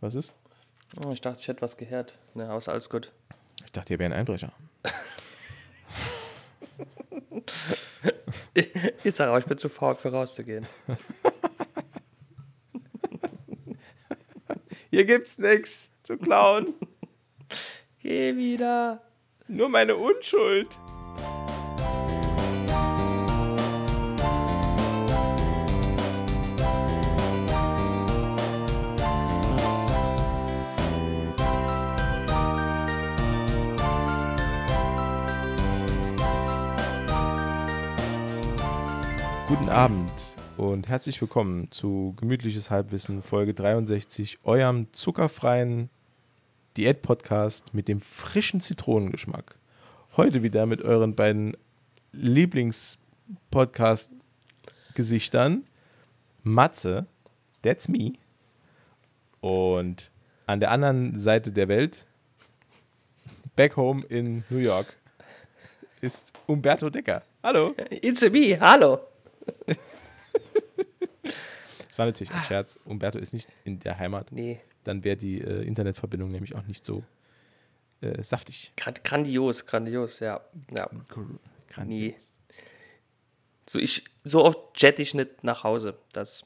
Was ist? Oh, ich dachte, ich hätte was gehört. Ne, aber ist alles gut. Ich dachte, ihr wäre ein Einbrecher. Ich sage auch, ich bin zu faul, für rauszugehen. Hier gibt's nichts zu klauen. Geh wieder. Nur meine Unschuld. Abend und herzlich willkommen zu Gemütliches Halbwissen Folge 63, eurem zuckerfreien Diät-Podcast mit dem frischen Zitronengeschmack. Heute wieder mit euren beiden Lieblings-Podcast-Gesichtern Matze, that's me, und an der anderen Seite der Welt, back home in New York, ist Umberto Decker. Hallo. It's me, hallo. Das war natürlich ein Scherz. Umberto ist nicht in der Heimat. Nee, Dann wäre die äh, Internetverbindung nämlich auch nicht so äh, saftig. gran- grandios, grandios, ja. ja. Grandios. Nee. So, ich, so oft jette ich nicht nach Hause. Das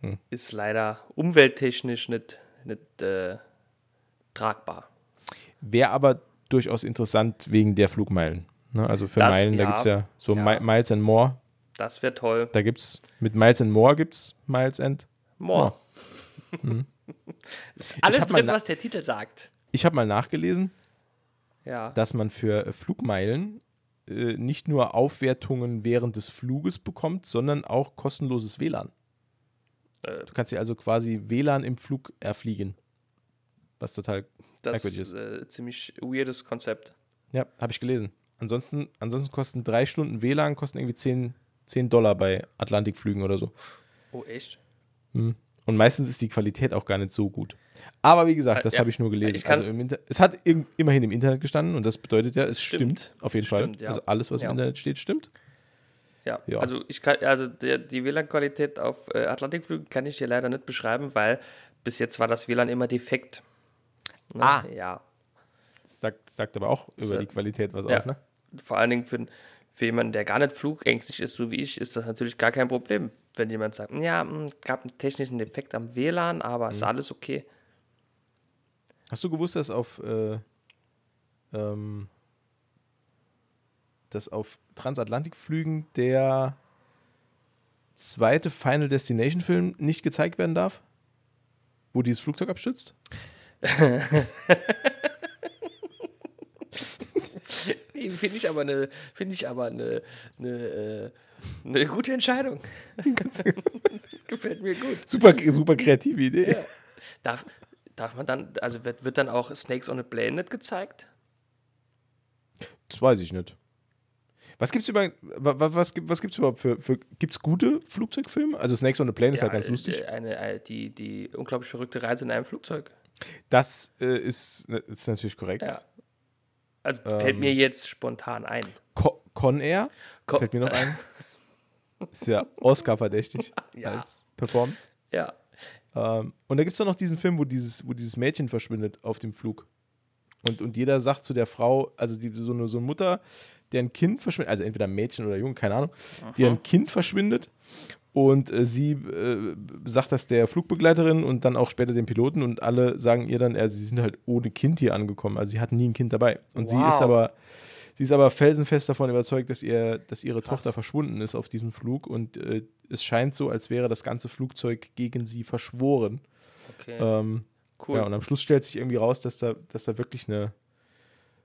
Hm. ist leider umwelttechnisch nicht, nicht äh, tragbar. Wäre aber durchaus interessant wegen der Flugmeilen. Ne? Also für Das- Meilen, da ja. gibt es ja so Ja. Mi- Miles and More. Das wäre toll. Da gibt es mit Miles and More gibt es Miles and. More. ist alles Mhm. hab mal drin, was der Titel sagt. Ich habe mal nachgelesen, Ja. dass man für äh, Flugmeilen äh, nicht nur Aufwertungen während des Fluges bekommt, sondern auch kostenloses WLAN. Äh, Du kannst dir also quasi WLAN im Flug erfliegen. Was total das merkwürdig ist ist. äh, ziemlich weirdes Konzept. Ja, habe ich gelesen. Ansonsten, ansonsten kosten drei Stunden WLAN kosten irgendwie 10, 10 Dollar bei Atlantikflügen oder so. Oh, echt? Mhm. Und meistens ist die Qualität auch gar nicht so gut. Aber wie gesagt, das ja. habe ich nur gelesen. Ich also es hat immerhin im Internet gestanden und das bedeutet ja, es stimmt, Stimmt. auf jeden Stimmt, Fall. ja. Also alles, was Ja. im Internet steht, stimmt. Ja, Ja. also ich kann, also der, die WLAN-Qualität auf äh, Atlantikflügen kann ich dir leider nicht beschreiben, weil bis jetzt war das WLAN immer defekt. Ne? Ah. Ja, Das sagt, sagt aber auch über So. die Qualität was aus, ne? vor allen Dingen für, für jemanden, der gar nicht flugängstlich ist, so wie ich, ist das natürlich gar kein Problem, wenn jemand sagt, ja, mh, gab einen technischen Defekt am WLAN, aber Mhm. ist alles okay. Hast du gewusst, dass auf, äh, ähm, dass auf Transatlantikflügen der zweite Final Destination Film nicht gezeigt werden darf? Wo dieses Flugzeug abstürzt? Finde ich aber eine, finde ich aber eine, eine, äh, eine gute Entscheidung. Gefällt mir gut. Super, super kreative Idee. Ja. Darf, darf man dann, also wird, wird dann auch Snakes on a Plane nicht gezeigt? Das weiß ich nicht. Was gibt's über, wa- wa- was, gibt- was gibt's überhaupt für, für gibt's gute Flugzeugfilme? Also Snakes on a Plane ist halt ganz äh, lustig. Eine, äh, die, die unglaublich verrückte Reise in einem Flugzeug. Das äh, ist, ist natürlich korrekt. Ja. Also fällt mir jetzt spontan ein. Co Con Air Co- fällt mir noch ein. Ist ja Oscar-verdächtig Ja. als Performance. Ja. Ähm, und da gibt es doch noch diesen Film, wo dieses, wo dieses Mädchen verschwindet auf dem Flug. Und, und jeder sagt zu der Frau, also die, so, eine, so eine Mutter, deren Kind verschwindet, also entweder Mädchen oder Junge, keine Ahnung, deren Kind verschwindet. Und äh, sie äh, sagt das der Flugbegleiterin und dann auch später dem Piloten und alle sagen ihr dann, äh, sie sind halt ohne Kind hier angekommen. Also sie hatten nie ein Kind dabei. Und sie Wow. ist aber, sie ist aber felsenfest davon überzeugt, dass, ihr, dass ihre Krass. Tochter verschwunden ist auf diesem Flug. Und äh, es scheint so, als wäre das ganze Flugzeug gegen sie verschworen. Okay. Ähm, cool. ja, und am Schluss stellt sich irgendwie raus, dass da, dass da wirklich eine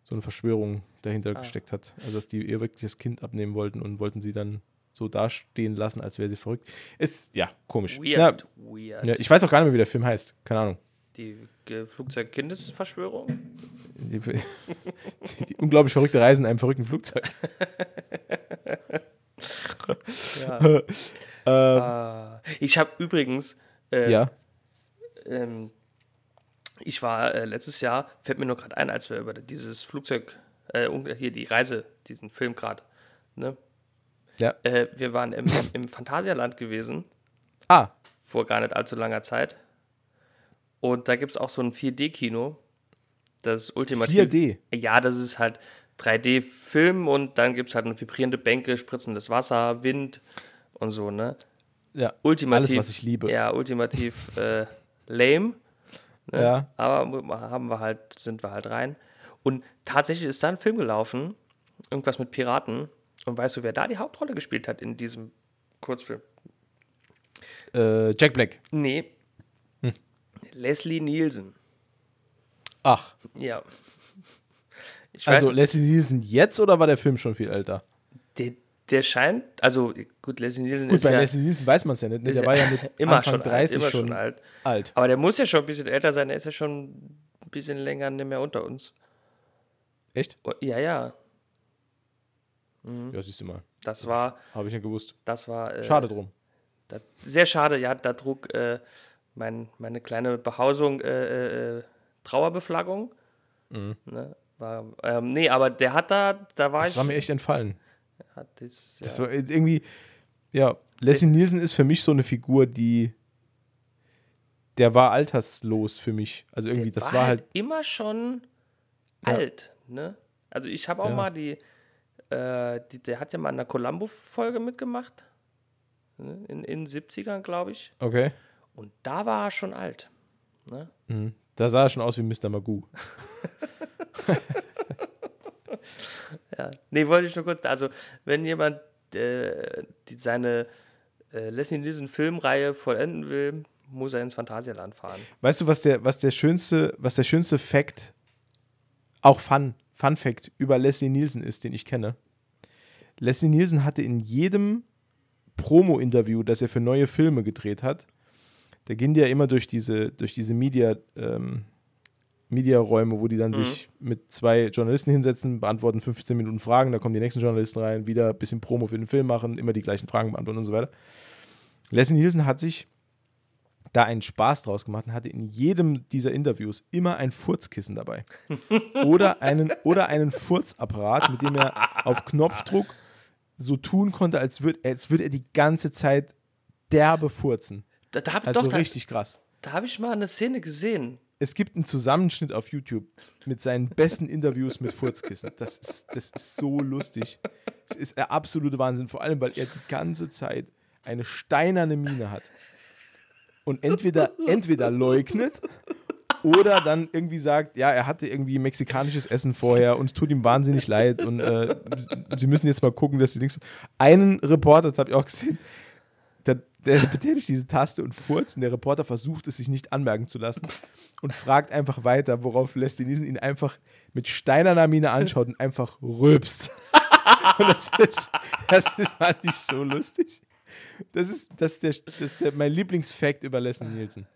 so eine Verschwörung dahinter Ah. gesteckt hat. Also dass die ihr wirklich das Kind abnehmen wollten und wollten sie dann so dastehen lassen, als wäre sie verrückt. Ist ja komisch. Weird. Ja, Weird. ja, ich weiß auch gar nicht mehr, wie der Film heißt. Keine Ahnung. Die Flugzeug-Kindesverschwörung? Die, die, die unglaublich verrückte Reise in einem verrückten Flugzeug. Ja. ähm, Ah. ich habe übrigens, äh, ja. ähm, ich war äh, letztes Jahr, fällt mir nur gerade ein, als wir über dieses Flugzeug, äh, hier die Reise, diesen Film gerade, ne? Ja. Äh, wir waren im, im Phantasialand gewesen, Ah, vor gar nicht allzu langer Zeit. Und da gibt es auch so ein 4D-Kino. Das ist ultimativ. 4D. Ja, das ist halt 3D-Film und dann gibt es halt eine vibrierende Bänke, spritzendes Wasser, Wind und so, ne? Ja, Ultimativ. alles, was ich liebe. Ja, ultimativ äh, lame. Ne? Ja. Aber haben wir halt, sind wir halt rein. Und tatsächlich ist da ein Film gelaufen, irgendwas mit Piraten. Und weißt du, wer da die Hauptrolle gespielt hat in diesem Kurzfilm? Äh, Jack Black. Nee. Hm. Leslie Nielsen. Ach, Ja. Ich also weiß, Leslie Nielsen jetzt oder war der Film schon viel älter? der, der scheint, also gut, Leslie Nielsen Gut, ist bei ja, Leslie Nielsen weiß man es ja nicht. Ne? Der war ja mit immer Anfang schon 30 alt, immer schon schon alt. alt. Aber der muss ja schon ein bisschen älter sein, der ist ja schon ein bisschen länger nicht mehr unter uns. Echt? Oh, Ja, ja, Ja, siehst du mal. das war, Habe ich nicht gewusst. das war äh, Schade drum. Da, sehr schade, ja, da trug äh, mein, meine kleine Behausung äh, äh, Trauerbeflaggung. Ne, war, ähm, nee, aber der hat da, da war Das ich. war mir echt entfallen. das, Das ja, war irgendwie, ja, Leslie Nielsen ist für mich so eine Figur, die, der war alterslos für mich. Also irgendwie, der das war halt, immer schon Ja. alt. Ne? Also ich habe auch Ja. mal die, äh, die, der hat ja mal in einer Columbo-Folge mitgemacht. Ne? In, in den 70ern, glaube ich. okay. Und da war er schon alt. Ne? Mhm. Da sah er schon aus wie Mr. Magoo. Ja, nee, wollte ich nur kurz, also wenn jemand äh, die, seine äh, Leslie Nielsen Filmreihe vollenden will, muss er ins Phantasialand fahren. Weißt du, was der, was der schönste, was der schönste Fact, auch Fun, Fun Fact über Leslie Nielsen ist, den ich kenne? Leslie Nielsen hatte in jedem Promo-Interview, das er für neue Filme gedreht hat, da gehen die ja immer durch diese, durch diese Media, ähm, Media-Räume, wo die dann sich mit zwei Journalisten hinsetzen, beantworten 15 Minuten Fragen, da kommen die nächsten Journalisten rein, wieder ein bisschen Promo für den Film machen, immer die gleichen Fragen beantworten und so weiter. Leslie Nielsen hat sich da einen Spaß draus gemacht und hatte in jedem dieser Interviews immer ein Furzkissen dabei. oder, einen, oder einen Furzapparat, mit dem er auf Knopfdruck so tun konnte, als würde als würd er die ganze Zeit derbe furzen. Da, da habe Also doch, da, richtig krass. da hab ich mal eine Szene gesehen. Es gibt einen Zusammenschnitt auf YouTube mit seinen besten Interviews mit Furzkissen. Das ist, das ist so lustig. Es ist der absolute Wahnsinn, vor allem, weil er die ganze Zeit eine steinerne Miene hat. Und entweder, entweder leugnet oder dann irgendwie sagt, ja, er hatte irgendwie mexikanisches Essen vorher und es tut ihm wahnsinnig leid und äh, sie müssen jetzt mal gucken, dass sie nichts. Einen Reporter, das habe ich auch gesehen, der, der betätigt diese Taste und furzt und der Reporter versucht es sich nicht anmerken zu lassen und fragt einfach weiter, worauf Leslie Nielsen ihn einfach mit steinerner Miene anschaut und einfach rülpst. und das ist, das ist, fand ich so lustig. Das ist, das ist, der, das ist der, mein Lieblingsfact über Leslie Nielsen.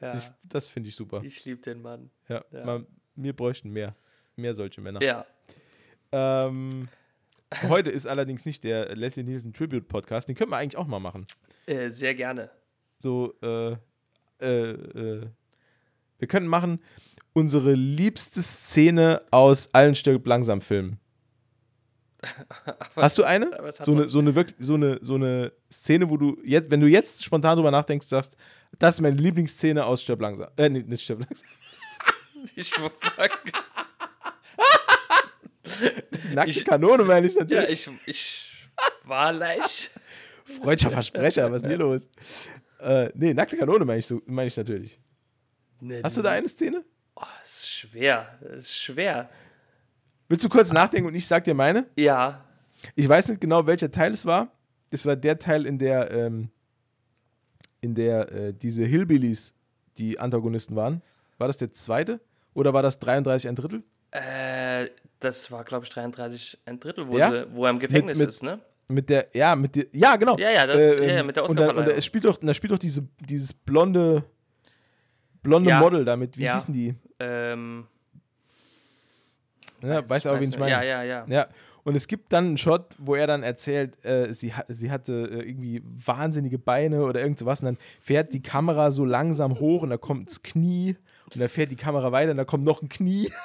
Ja, Ich, das finde ich super. ich liebe den Mann. Ja, Ja. Man, wir bräuchten mehr. Mehr solche Männer. Ja, Ähm, heute ist allerdings nicht der Leslie Nielsen Tribute Podcast. Den können wir eigentlich auch mal machen. äh, sehr gerne. So, äh, äh, äh, wir können machen unsere liebste Szene aus allen Stirb langsam Filmen. Hast du eine? So eine, so, eine wirklich, so, eine, so eine Szene, wo du jetzt, wenn du jetzt spontan drüber nachdenkst, sagst, das ist meine Lieblingsszene aus Stirb langsam. Äh, nee, nicht Stirb langsam. Ich, Nackte Ich- Kanone meine ich ja, natürlich. ich, ich war leicht. Freudscher Versprecher, was ist denn hier los? Äh, nee, nackte Kanone meine ich, so, meine ich natürlich. Hast du da eine Szene? Oh, das ist schwer. Das ist schwer. Willst du kurz nachdenken und ich sag dir meine? Ja. Ich weiß nicht genau, welcher Teil es war. Das war der Teil, in der, ähm, in der äh, diese Hillbillies die Antagonisten waren. War das der zweite? Oder war das 33 ein Drittel? Äh, das war, glaube ich, 33 ein Drittel, wo, Ja? sie, wo er im Gefängnis mit- ist, ne? Mit der, ja, mit der, ja, genau. Ja, ja, das- ähm, ja, ja, mit der und, da, und da, Oscarverleihung. es spielt doch, da spielt doch diese, dieses blonde, blonde. Model damit. Wie hießen die? Ähm, Ja, weiß aber, wen ich meine. Ja, ja, ja. Ja, und es gibt dann einen Shot, wo er dann erzählt, äh, sie, ha sie hatte äh, irgendwie wahnsinnige Beine oder irgend sowas und dann fährt die Kamera so langsam hoch und da kommt das Knie und dann fährt die Kamera weiter und da kommt noch ein Knie.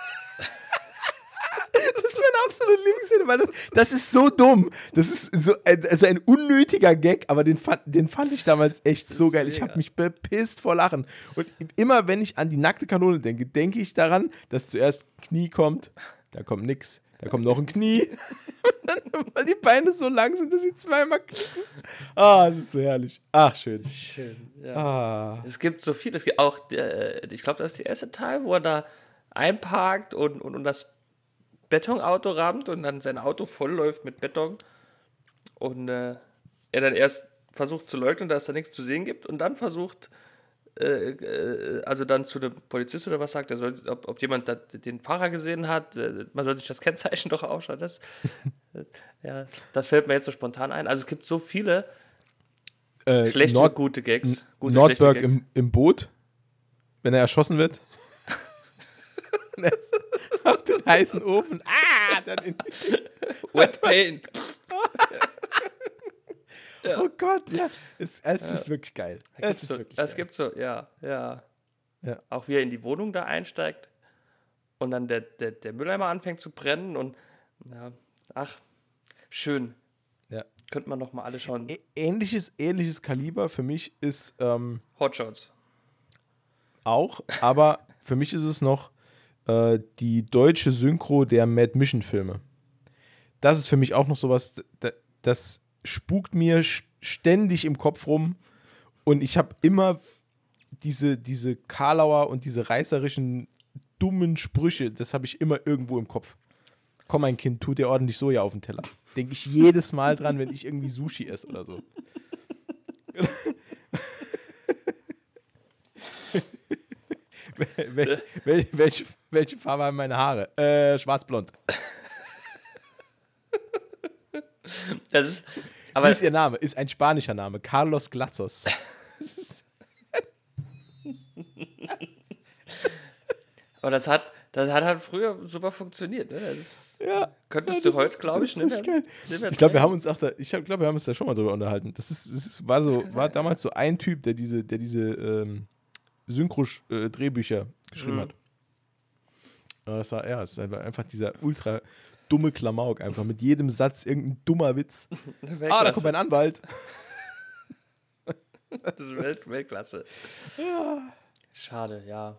ist meine absolute Lieblingsszene, weil das, das, ist so dumm. Das ist so also ein unnötiger Gag, aber den fand, den fand ich damals echt so geil. Ich habe mich bepisst vor Lachen. Und immer wenn ich an die nackte Kanone denke, denke ich daran, dass zuerst Knie kommt, da kommt nix. Da kommt noch ein Knie, weil die Beine so lang sind, dass sie zweimal klicken. Ah, das ist so herrlich. Ach, schön. Schön, ja. Ah. Es gibt so viel. Es gibt auch, äh, ich glaube, das ist der erste Teil, wo er da einparkt und, und, und das Betonauto rammt und dann sein Auto vollläuft mit Beton. Und äh, er dann erst versucht zu leugnen, dass es da nichts zu sehen gibt und dann versucht, also dann zu dem Polizist oder was sagt, er soll, ob, ob jemand den Fahrer gesehen hat, äh, man soll sich das Kennzeichen doch ausschauen. Das, ja, das fällt mir jetzt so spontan ein. Also es gibt so viele äh, schlechte, Nord gute Gags. Gute, Nordberg Gags. Im, im Boot, wenn er erschossen wird. auf den heißen Ofen. Ah, dann in Wet Paint. Ja. Oh Gott, ja. Es, es ja. ist wirklich geil. Es ist so, wirklich das geil. gibt so, ja, ja, ja. Auch wie er in die Wohnung da einsteigt und dann der, der, der Mülleimer anfängt zu brennen und ja, ach, schön. Ja. Könnte man noch mal alle schauen. Ähnliches, ähnliches Kaliber für mich ist ähm, Hotshots. Auch, aber für mich ist es noch äh, die deutsche Synchro der Mad Mission Filme. Das ist für mich auch noch sowas, das spukt mir ständig im Kopf rum und ich habe immer diese, diese Karlauer und diese reißerischen, dummen Sprüche, das habe ich immer irgendwo im Kopf. Komm, mein Kind, tu dir ordentlich Soja auf den Teller. Denke ich jedes Mal dran, wenn ich irgendwie Sushi esse oder so. Wel wel welche, welche Farbe haben meine Haare? Äh, schwarz-blond. Das ist, aber Wie ist ihr Name? Ist ein spanischer Name. Carlos Glatzos. Aber das hat, das hat halt früher super funktioniert. Ne? Das ja, könntest ja, du heute, glaube ich, nicht mehr, Ich glaube, wir haben uns auch da, ich glaube, wir haben uns da schon mal drüber unterhalten. Das ist, das ist war so, war damals so ein Typ, der diese, der diese ähm, Synchro-Drehbücher äh, geschrieben mhm. hat. Das war er, es ist einfach dieser ultra dumme Klamauk einfach. Mit jedem Satz irgendein dummer Witz. ah, da kommt mein Anwalt. das ist Welt Weltklasse. Ja. Schade, ja.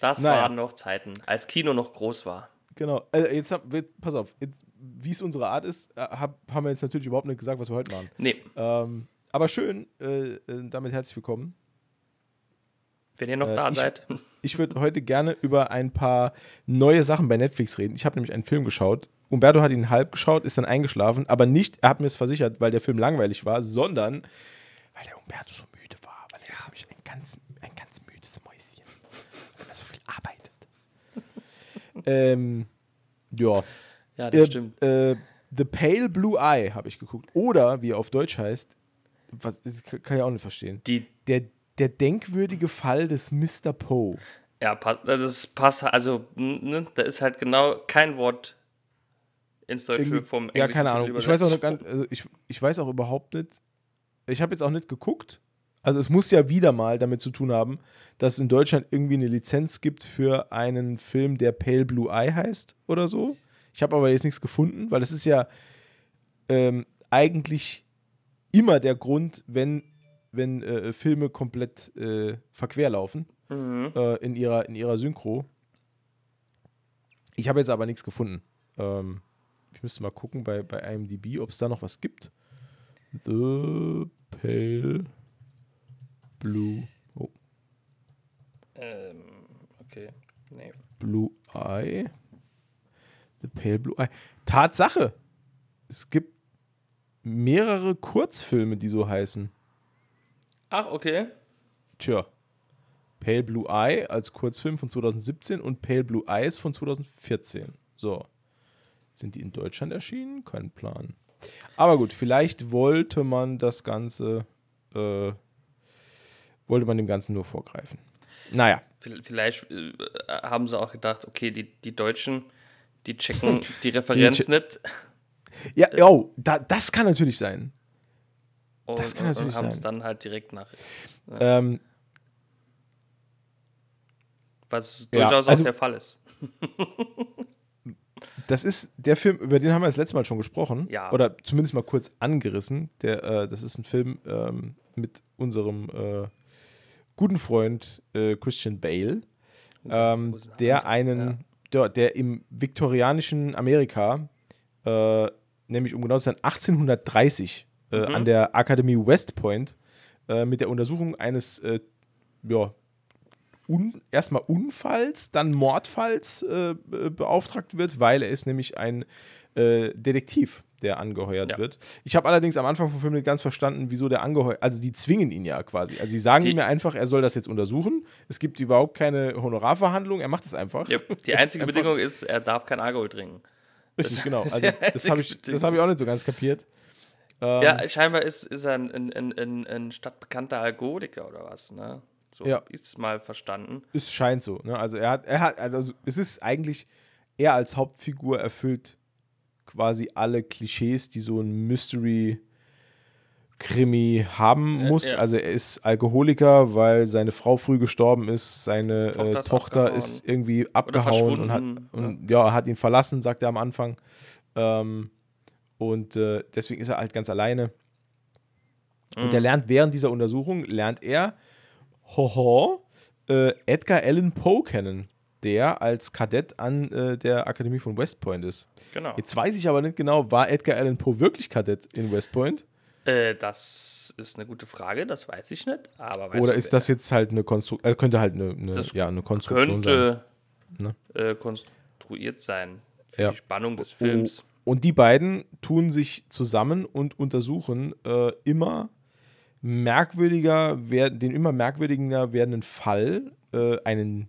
Das naja. waren noch Zeiten, als Kino noch groß war. Genau. Also jetzt hab, pass auf, wie es unsere Art ist, äh, hab, haben wir jetzt natürlich überhaupt nicht gesagt, was wir heute machen. Nee. Ähm, aber schön, äh, äh damit herzlich willkommen. Wenn ihr noch äh, da ich, seid. Ich würde heute gerne über ein paar neue Sachen bei Netflix reden. Ich habe nämlich einen Film geschaut. Umberto hat ihn halb geschaut, ist dann eingeschlafen, aber nicht, er hat mir es versichert, weil der Film langweilig war, sondern weil der Umberto so müde war, weil er ist nämlich ein ganz, ein ganz müdes Mäuschen, weil er so viel arbeitet. ähm, ja. Ja, das äh, stimmt. Äh, The Pale Blue Eye habe ich geguckt. Oder, wie er auf Deutsch heißt, was, kann ich auch nicht verstehen. Die, der der denkwürdige Fall des Mr. Poe. Ja, das passt, also, ne, da ist halt genau kein Wort ins Deutsche vom Englischen. Ja, keine Ahnung. Ich weiß auch, gar, also ich, ich weiß auch überhaupt nicht. Ich habe jetzt auch nicht geguckt. Also, es muss ja wieder mal damit zu tun haben, dass es in Deutschland irgendwie eine Lizenz gibt für einen Film, der Pale Blue Eye heißt oder so. Ich habe aber jetzt nichts gefunden, weil das ist ja ähm, eigentlich immer der Grund, wenn wenn äh, Filme komplett äh, verquer laufen mhm. äh, in, ihrer, in ihrer Synchro. Ich habe jetzt aber nichts gefunden. Ähm, ich müsste mal gucken bei, bei IMDb, ob es da noch was gibt. The Pale Blue. Oh. Ähm, okay. Nee. Blue Eye. The Pale Blue Eye. Tatsache. Es gibt mehrere Kurzfilme, die so heißen. Ach, okay. Tja. Pale Blue Eye als Kurzfilm von 2017 und Pale Blue Eyes von 2014. So. Sind die in Deutschland erschienen? Kein Plan. Aber gut, vielleicht wollte man das Ganze, äh, wollte man dem Ganzen nur vorgreifen. Naja. Vielleicht äh, haben sie auch gedacht, okay, die, die Deutschen, die checken die Referenz die nicht. Ja, oh, da, das kann natürlich sein. Und, das kann natürlich und haben es dann halt direkt nach. Ja. Ähm, Was durchaus ja, also, auch der Fall ist. das ist der Film, über den haben wir das letzte Mal schon gesprochen. Ja. Oder zumindest mal kurz angerissen. Der, äh, das ist ein Film ähm, mit unserem äh, guten Freund äh, Christian Bale, ähm, der einen, der, der im viktorianischen Amerika, äh, nämlich um genau zu sein, 1830 äh, Mhm. an der Akademie West Point äh, mit der Untersuchung eines äh, ja, un, erstmal Unfalls, dann Mordfalls äh, be- beauftragt wird, weil er ist nämlich ein Detektiv, der angeheuert Ja. wird. Ich habe allerdings am Anfang vom Film nicht ganz verstanden, wieso der angeheuert, also die zwingen ihn ja quasi. Also sie sagen Die- ihm ja einfach, er soll das jetzt untersuchen. Es gibt überhaupt keine Honorarverhandlung, er macht es einfach. Ja, die einzige Bedingung ist, er darf kein Alkohol trinken. Richtig, genau. Also das habe ich, das hab ich auch nicht so ganz kapiert. Ähm, Ja, scheinbar ist, ist er ein, ein, ein, ein, stadtbekannter Alkoholiker oder was, ne? So Ja. es mal verstanden. Es scheint so. Ne? Also er hat, er hat, also es ist eigentlich, er als Hauptfigur erfüllt quasi alle Klischees, die so ein Mystery-Krimi haben Äh, muss. ja. Also er ist Alkoholiker, weil seine Frau früh gestorben ist, seine Tochter Tochter, ist äh, Tochter ist irgendwie abgehauen und hat, und, ja. hat ihn verlassen, sagt er am Anfang. Ähm, und äh, deswegen ist er halt ganz alleine. Und Mhm. er lernt während dieser Untersuchung, lernt er, hoho, äh, Edgar Allan Poe kennen, der als Kadett an äh, der Akademie von West Point ist. Genau. Jetzt weiß ich aber nicht genau, war Edgar Allan Poe wirklich Kadett in West Point? Äh, das ist eine gute Frage, das weiß ich nicht. Aber Oder ist das jetzt halt eine Konstruktion, äh, könnte halt eine, eine, ja, eine Konstruktion sein. könnte Ne? äh, konstruiert sein für Ja. die Spannung des Films. Und die beiden tun sich zusammen und untersuchen äh, immer merkwürdiger, den immer merkwürdiger werdenden Fall, äh, einen,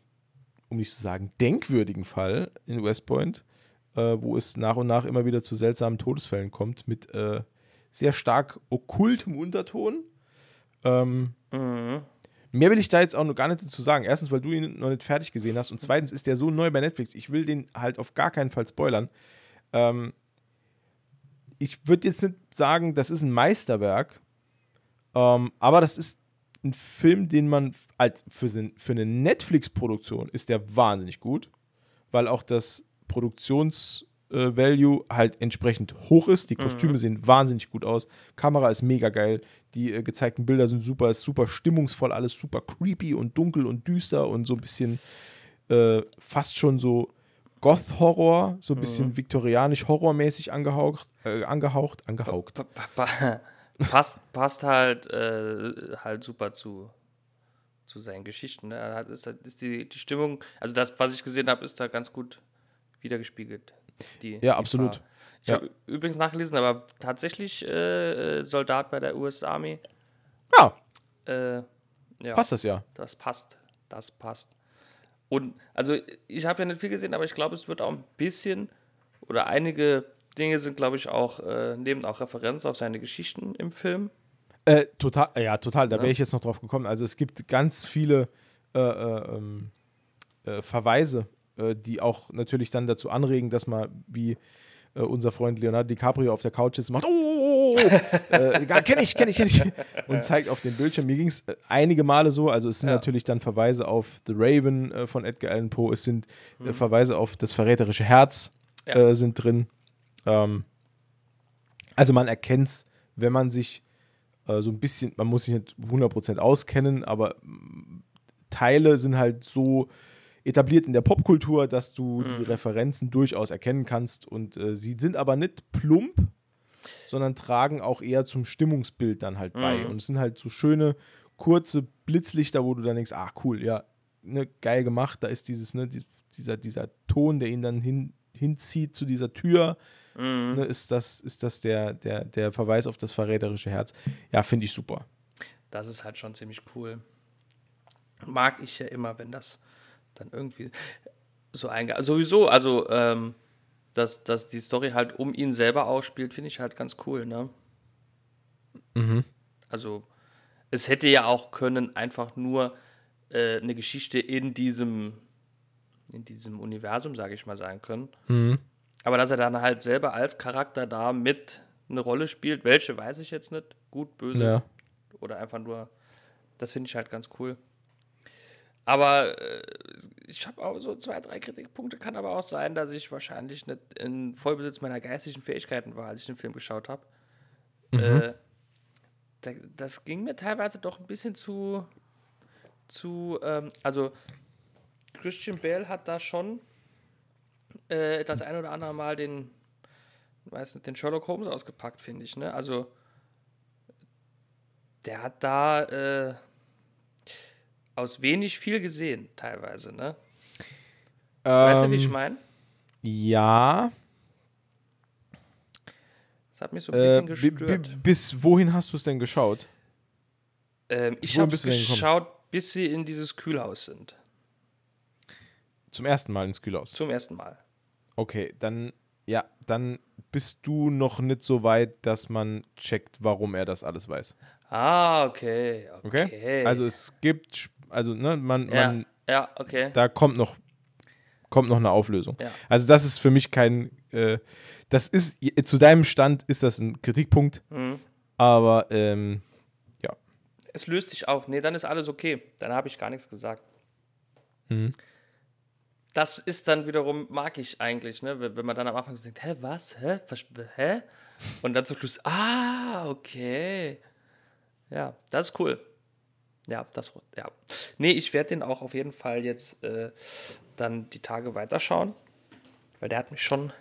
um nicht zu sagen, denkwürdigen Fall in West Point, äh, wo es nach und nach immer wieder zu seltsamen Todesfällen kommt, mit äh, sehr stark okkultem Unterton. Ähm, Mhm. Mehr will ich da jetzt auch noch gar nicht dazu sagen. Erstens, weil du ihn noch nicht fertig gesehen hast. Und zweitens ist der so neu bei Netflix. Ich will den halt auf gar keinen Fall spoilern. Ähm, ich würde jetzt nicht sagen, das ist ein Meisterwerk. Ähm, aber das ist ein Film, den man als für, für eine Netflix-Produktion ist der wahnsinnig gut. Weil auch das Produktions-Value halt entsprechend hoch ist. Die Kostüme sehen wahnsinnig gut aus. Kamera ist mega geil. Die äh, gezeigten Bilder sind super, ist super stimmungsvoll, alles super creepy und dunkel und düster und so ein bisschen äh, fast schon so Goth-Horror, so ein bisschen viktorianisch horrormäßig angehaucht, äh, angehaucht, angehaucht. Pa pa pa passt, passt halt, äh, halt super zu, zu seinen Geschichten. Ne? Ist, ist die, die Stimmung, also das, was ich gesehen habe, ist da ganz gut wiedergespiegelt. Die, die absolut. Paar. Ich Ja. habe übrigens nachgelesen, aber tatsächlich äh, äh, Soldat bei der US Army. Ja, Äh, ja, passt das ja. das passt. Das passt. Und also ich habe ja nicht viel gesehen, aber ich glaube, es wird auch ein bisschen oder einige Dinge sind, glaube ich, auch, äh, nehmen auch Referenz auf seine Geschichten im Film. Äh, total, ja, total. Da Ja. wäre ich jetzt noch drauf gekommen. Also es gibt ganz viele äh, äh, ähm, äh, Verweise, äh, die auch natürlich dann dazu anregen, dass man wie äh, unser Freund Leonardo DiCaprio auf der Couch ist und macht, oh, oh, oh, oh. äh, kenne ich, kenne ich, kenne ich und zeigt auf den Bildschirm. Mir ging es äh, einige Male so, also es sind Ja. natürlich dann Verweise auf The Raven äh, von Edgar Allan Poe, es sind Mhm. äh, Verweise auf das verräterische Herz Ja. äh, sind drin. Ähm, also man erkennt es, wenn man sich äh, so ein bisschen, man muss sich nicht 100% auskennen, aber mm, Teile sind halt so etabliert in der Popkultur, dass du die Referenzen durchaus erkennen kannst und äh, sie sind aber nicht plump, sondern tragen auch eher zum Stimmungsbild dann halt bei Mhm. und es sind halt so schöne kurze Blitzlichter, wo du dann denkst, ah cool, ja, ne, geil gemacht, da ist dieses, ne, die, dieser, dieser Ton, der ihn dann hin, hinzieht zu dieser Tür, Mhm. ne, ist das, ist das der, der, der Verweis auf das verräterische Herz. Ja, finde ich super. Das ist halt schon ziemlich cool. Mag ich ja immer, wenn das dann irgendwie so einge... Sowieso, also, ähm, dass, dass die Story halt um ihn selber ausspielt, finde ich halt ganz cool, ne? Mhm. Also, es hätte ja auch können einfach nur äh, eine Geschichte in diesem, in diesem Universum, sage ich mal, sein können. Mhm. Aber dass er dann halt selber als Charakter da mit eine Rolle spielt, welche weiß ich jetzt nicht. Gut, böse Ja. oder einfach nur, das finde ich halt ganz cool. Aber äh, ich habe auch so zwei, drei Kritikpunkte. Kann aber auch sein, dass ich wahrscheinlich nicht in Vollbesitz meiner geistigen Fähigkeiten war, als ich den Film geschaut habe. Mhm. Äh, das ging mir teilweise doch ein bisschen zu, zu ähm, also Christian Bale hat da schon äh, das ein oder andere Mal den, weiß nicht, den Sherlock Holmes ausgepackt, finde ich. Ne? Also der hat da äh, aus wenig viel gesehen, teilweise, ne? Ähm, weißt du, wie ich ähm, meine? Ja. Das hat mich so ein bisschen äh, gestört. Bis wohin hast du es denn geschaut? Ähm, ich habe es geschaut, bis sie in dieses Kühlhaus sind. Zum ersten Mal ins Kühlhaus? Zum ersten Mal. Okay, dann, ja, dann bist du noch nicht so weit, dass man checkt, warum er das alles weiß. Ah, okay. Okay. okay? Also es gibt, also, ne, man, ja, man ja, okay. Da kommt noch, kommt noch eine Auflösung. Ja. Also das ist für mich kein, äh, das ist, zu deinem Stand ist das ein Kritikpunkt, mhm. aber ähm, ja. Es löst sich auf. Nee, dann ist alles okay. Dann habe ich gar nichts gesagt. Mhm das ist dann wiederum, mag ich eigentlich, ne? wenn man dann am Anfang so denkt, hä, was, hä, hä? Und dann zum Schluss, ah, okay. Ja, das ist cool. Ja, das, ja. Nee, ich werde den auch auf jeden Fall jetzt äh, dann die Tage weiterschauen, weil der hat mich schon,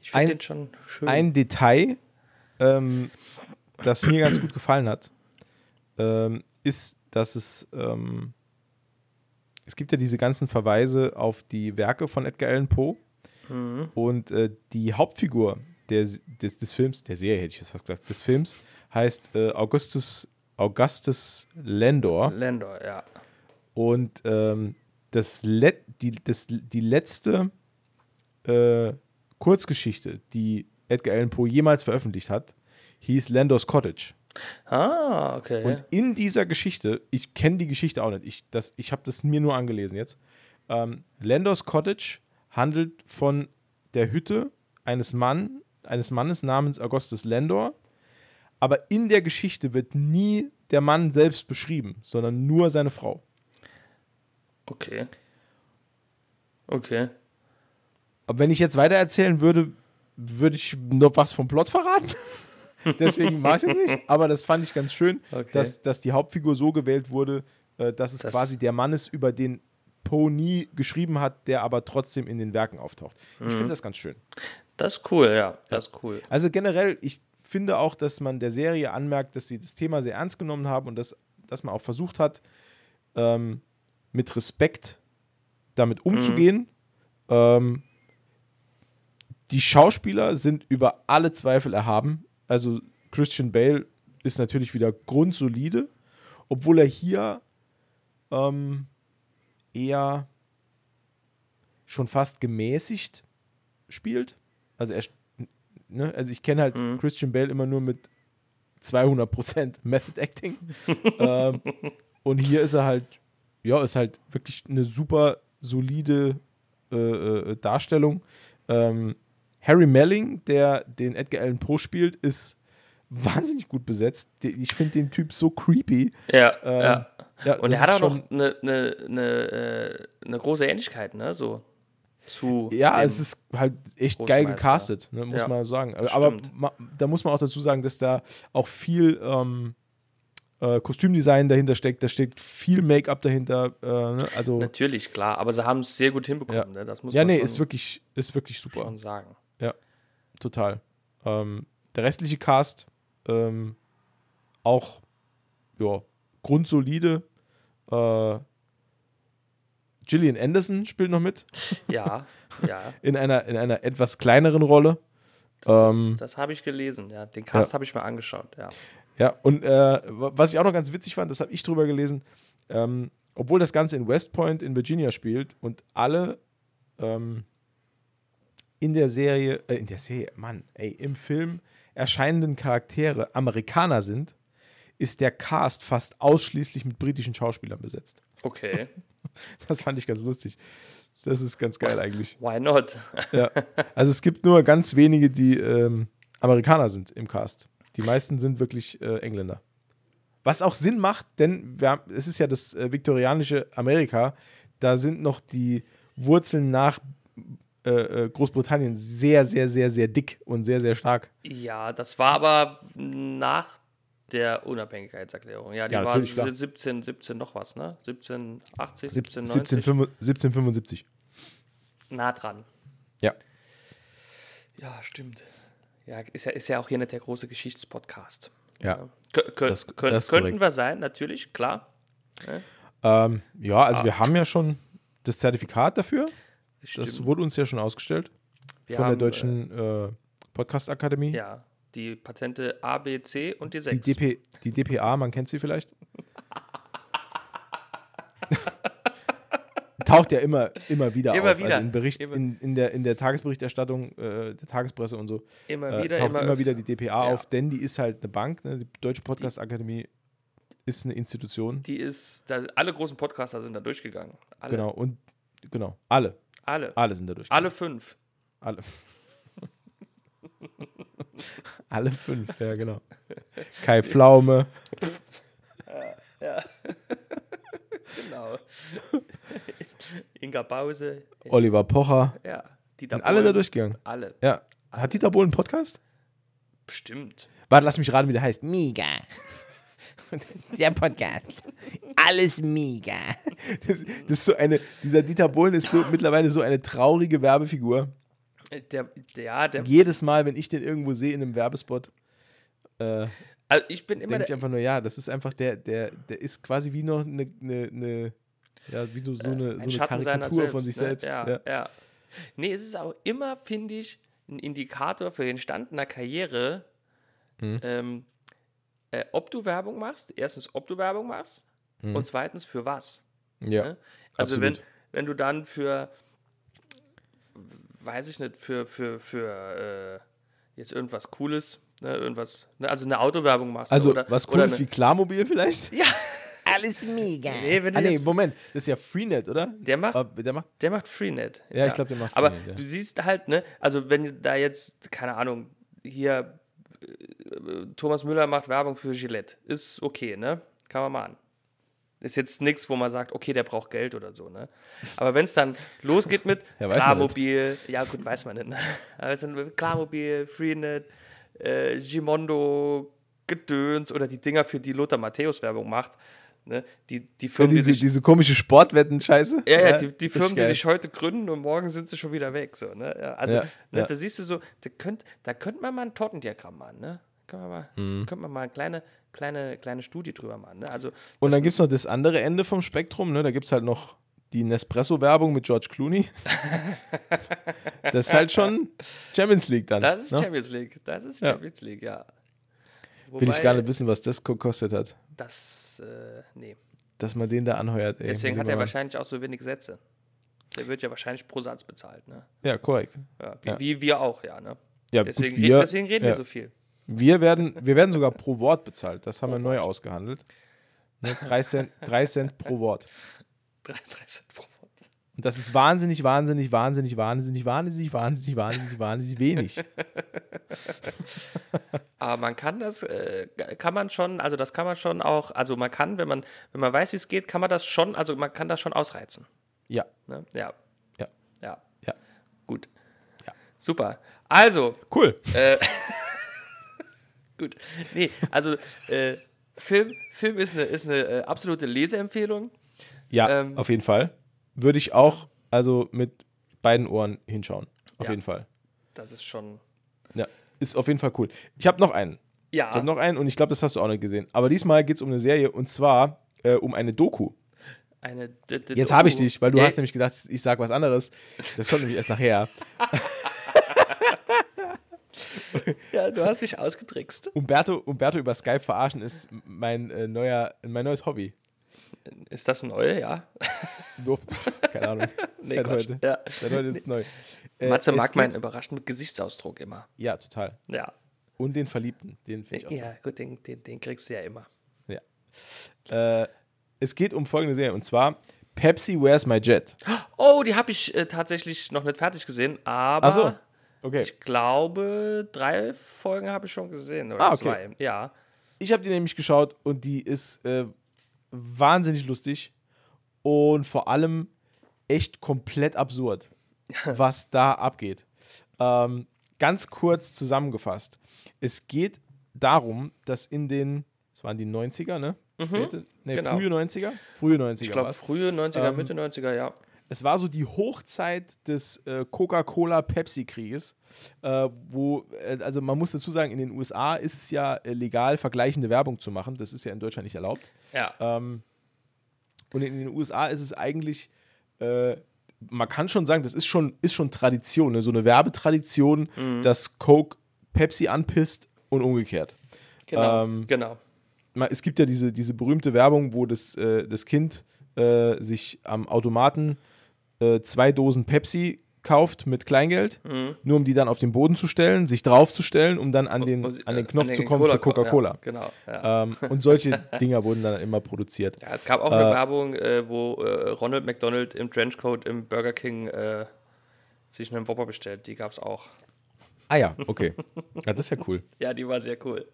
ich finde den schon schön. Ein Detail, ähm, das mir ganz gut gefallen hat, ähm, ist, dass es ähm, es gibt ja diese ganzen Verweise auf die Werke von Edgar Allan Poe. Mhm. Und äh, die Hauptfigur der, des, des Films, der Serie hätte ich jetzt fast gesagt, des Films, heißt äh, Augustus, Augustus Landor. Landor, ja. Und ähm, das, Let, die, das, die letzte äh, Kurzgeschichte, die Edgar Allan Poe jemals veröffentlicht hat, hieß Landors Cottage. Ah, okay. Und in dieser Geschichte, ich kenne die Geschichte auch nicht, ich, ich habe das mir nur angelesen jetzt. Ähm, Landors Cottage handelt von der Hütte eines, Mann, eines Mannes namens Augustus Landor. Aber in der Geschichte wird nie der Mann selbst beschrieben, sondern nur seine Frau. Okay. Okay. Aber wenn ich jetzt weiter erzählen würde, würde ich noch was vom Plot verraten? Deswegen mag ich es nicht. Aber das fand ich ganz schön, okay. dass, dass die Hauptfigur so gewählt wurde, äh, dass es das quasi der Mann ist, über den Poe nie geschrieben hat, der aber trotzdem in den Werken auftaucht. Ich finde mhm. das ganz schön. Das ist cool, ja. Das ist cool. Also generell, ich finde auch, dass man der Serie anmerkt, dass sie das Thema sehr ernst genommen haben und dass, dass man auch versucht hat, ähm, mit Respekt damit umzugehen. Mhm. Ähm, die Schauspieler sind über alle Zweifel erhaben also Christian Bale ist natürlich wieder grundsolide, obwohl er hier ähm, eher schon fast gemäßigt spielt. Also er, ne, also ich kenne halt mhm. Christian Bale immer nur mit 200% Method Acting. ähm, und hier ist er halt, ja, ist halt wirklich eine super solide äh, äh, Darstellung. Ähm, Harry Melling, der den Edgar Allan Poe spielt, ist wahnsinnig gut besetzt. Ich finde den Typ so creepy. Ja, ähm, ja. ja. Und er hat auch noch eine, eine, eine, äh, eine große Ähnlichkeit, ne? So zu. Ja, es ist halt echt geil gecastet, ne? muss ja, man sagen. Aber, aber da muss man auch dazu sagen, dass da auch viel ähm, äh, Kostümdesign dahinter steckt, da steckt viel Make-up dahinter. Äh, ne? also, Natürlich, klar, aber sie haben es sehr gut hinbekommen. Ja, ne? das muss ja man nee, ist wirklich, ist wirklich super. Schon sagen. Ja, total. Ähm, der restliche Cast ähm, auch ja, grundsolide. Äh, Gillian Anderson spielt noch mit. Ja, ja. in, einer, in einer etwas kleineren Rolle. Das, ähm, das habe ich gelesen, ja. Den Cast ja. habe ich mir angeschaut, ja. Ja, und äh, was ich auch noch ganz witzig fand, das habe ich drüber gelesen, ähm, obwohl das Ganze in West Point in Virginia spielt und alle ähm, in der Serie, äh, in der Serie, Mann, ey, im Film erscheinenden Charaktere Amerikaner sind, ist der Cast fast ausschließlich mit britischen Schauspielern besetzt. Okay. Das fand ich ganz lustig. Das ist ganz geil eigentlich. Why not? ja. Also es gibt nur ganz wenige, die ähm, Amerikaner sind im Cast. Die meisten sind wirklich äh, Engländer. Was auch Sinn macht, denn haben, es ist ja das äh, viktorianische Amerika. da sind noch die Wurzeln nach äh, äh, Großbritannien sehr, sehr, sehr, sehr dick und sehr, sehr stark. Ja, das war aber nach der Unabhängigkeitserklärung. Ja, die Ja, war natürlich, klar. 17, 17 noch was, ne? 1780, 17, 1790. 1775. Nah dran. Ja. Ja, stimmt. Ja, ist ja, ist ja auch hier nicht der große Geschichtspodcast. Ja. Kö Das- das könnten korrekt. wir sein, natürlich, klar. Ähm, ja, also Ah. wir haben ja schon das Zertifikat dafür. Das wurde uns ja schon ausgestellt Wir von haben, der Deutschen äh, Podcast Akademie. Äh, ja, die Patente A, B, C und die Die, 6. DP, die DPA, man kennt sie vielleicht. Taucht ja immer, immer wieder Immer auf. wieder. Also in, Bericht, Immer. in, in, der, in der Tagesberichterstattung äh, der Tagespresse und so immer äh, wieder, taucht immer, immer, wieder die DPA Ja. auf, denn die ist halt eine Bank. Ne? Die Deutsche Podcast Akademie ist eine Institution. Die ist, da, alle großen Podcaster sind da durchgegangen. Alle. Genau. Und genau, alle. Alle. Alle sind da durch. Alle fünf. Alle. Alle fünf, ja, genau. Kai Pflaume. Genau. Inga Bause. Oliver Pocher. Ja. Die Sind alle da durchgegangen. Alle. Ja. Hat Dieter Bohlen einen Podcast? Bestimmt. Warte, lass mich raten, wie der heißt. Mega. Der Podcast. Alles mega. Das, das ist so eine, dieser Dieter Bohlen ist so mittlerweile so eine traurige Werbefigur. Äh, Der, der, der, Jedes Mal, wenn ich den irgendwo sehe in einem Werbespot, äh, also ich bin immer denke ich einfach nur, ja, das ist einfach der, der, der ist quasi wie noch eine, eine, eine ja, wie du so eine, so ein eine Schatten seiner Karikatur selbst. von sich ne? selbst. Ja, ja. ja. Nee, es ist auch immer, finde ich, ein Indikator für den Stand einer Karriere, Mhm. ähm, äh, ob du Werbung machst. Erstens, ob du Werbung machst. Mhm. Und zweitens, für was. Ja, Ne? Also wenn, absolut. wenn du dann für, weiß ich nicht, für, für, für äh, jetzt irgendwas Cooles, ne, irgendwas, ne, also eine Autowerbung machst. Also oder, was oder Cooles eine, wie Klarmobil vielleicht? Ja, Alles mega. nee, Ah nee, Moment, das ist ja Freenet, oder? der macht, Aber der macht, der macht Freenet. Ja, ich glaub, der macht Aber Freenet, ja. du siehst halt, ne, also wenn da jetzt, keine Ahnung, hier Thomas Müller macht Werbung für Gillette, ist okay, ne? Kann man machen. Ist jetzt nichts, wo man sagt, okay, der braucht Geld oder so, ne? Aber wenn es dann losgeht mit Ja, Klarmobil, ja gut, weiß man nicht, ne? Aber es sind Klarmobil, Freenet, äh, Gimondo, Gedöns oder die Dinger, für die Lothar Matthäus Werbung macht, ne? Die, die ja, Firmen, die diese, sich diese komische Sportwetten-Scheiße. ja, ja, die, die Firmen, die sich heute gründen und morgen sind sie schon wieder weg. So, ne? ja, also, Ja, ne, ja. da siehst du so, da könnte da könnt man mal ein Tortendiagramm machen. Ne? Können wir mal, Mhm. könnte man mal eine kleine, kleine, kleine Studie drüber machen. Ne? Also, Und dann gibt es noch das andere Ende vom Spektrum, ne? Da gibt es halt noch die Nespresso-Werbung mit George Clooney. das ist halt schon Champions League dann. das ist ne? Champions League. Das ist Ja. Champions League, ja. Will ich gar nicht wissen, was das gekostet hat, Das, äh, nee. dass man den da anheuert. Ey. Deswegen hat er wahrscheinlich auch so wenig Sätze. Der wird ja wahrscheinlich pro Satz bezahlt. Ne? Ja, korrekt. Ja, wie, Ja. wie wir auch, ja. Ne? Ja, Deswegen, gut, wir, deswegen reden ja. wir so viel. wir, werden, wir werden sogar pro Wort bezahlt. Das haben wir neu ausgehandelt. Ne? Drei, Cent, drei Cent pro Wort. 33 pro Wort. Und das ist wahnsinnig, wahnsinnig, wahnsinnig, wahnsinnig, wahnsinnig, wahnsinnig, wahnsinnig, wahnsinnig wenig. Aber man kann das, äh, kann man schon, also das kann man schon auch, also man kann, wenn man, wenn man weiß, wie es geht, kann man das schon, also man kann das schon ausreizen. Ja, Ne? Ja. Ja. Ja. ja. Gut. Ja. Super. Also, Cool. äh, gut. Nee, also äh, Film, Film ist eine, ist eine äh, absolute Leseempfehlung. Ja, Ähm, auf jeden Fall. Würde ich auch, also mit beiden Ohren hinschauen. Auf Ja. jeden Fall. Das ist schon. Ja, ist auf jeden Fall cool. Ich habe noch einen. Ja. Ich habe noch einen und ich glaube, das hast du auch nicht gesehen. Aber diesmal geht es um eine Serie und zwar äh, um eine Doku. eine. D -d Jetzt habe ich dich, weil du Ja, hast nämlich gedacht, ich sage was anderes. Das kommt nämlich erst nachher. Ja, du hast mich ausgetrickst. Umberto, Umberto über Skype verarschen ist mein, äh, neuer, mein neues Hobby. Ist das neu? Ja. So, keine Ahnung. Nee, Seit heute. Ja. Seit heute ist es neu. Äh, Matze mag meinen überraschenden Gesichtsausdruck immer. Ja, total. Ja. Und den Verliebten, den finde ich auch. Ja, gut, den, den, den kriegst du ja immer. Ja. Äh, es geht um folgende Serie und zwar Pepsi Where's My Jet. Oh, die habe ich äh, tatsächlich noch nicht fertig gesehen, aber Achso, okay. ich glaube, drei Folgen habe ich schon gesehen. Oder Ah, okay. zwei. Ja. Ich habe die nämlich geschaut und die ist äh, wahnsinnig lustig und vor allem echt komplett absurd, was da abgeht. Ähm, ganz kurz zusammengefasst. Es geht darum, dass in den, das waren die 90er, ne? Späte, ne, genau. frühe 90er? Frühe 90er. Ich glaube, frühe 90er, Ähm, Mitte 90er, ja. Es war so die Hochzeit des äh, Coca-Cola-Pepsi-Krieges, äh, wo, äh, also man muss dazu sagen, in den USA ist es ja äh, legal, vergleichende Werbung zu machen. Das ist ja in Deutschland nicht erlaubt. Ja. Ähm, und in den USA ist es eigentlich, äh, man kann schon sagen, das ist schon, ist schon Tradition, ne? so eine Werbetradition, Mhm. dass Coke Pepsi anpisst und umgekehrt. Genau. ähm, genau. Es gibt ja diese, diese berühmte Werbung, wo das, äh, das Kind sich am Automaten äh, zwei Dosen Pepsi kauft mit Kleingeld, nur um die dann auf den Boden zu stellen, sich draufzustellen, um dann an den, an den äh, Knopf zu kommen für Coca-Cola. Ja, genau. Ja. Ähm, und solche Dinger wurden dann immer produziert. ja, es gab auch eine Werbung, äh, wo äh, Ronald McDonald im Trenchcoat im Burger King äh, sich einen Whopper bestellt. Die gab es auch. Ah ja, okay. Ja, das ist ja cool. Ja, die war sehr cool.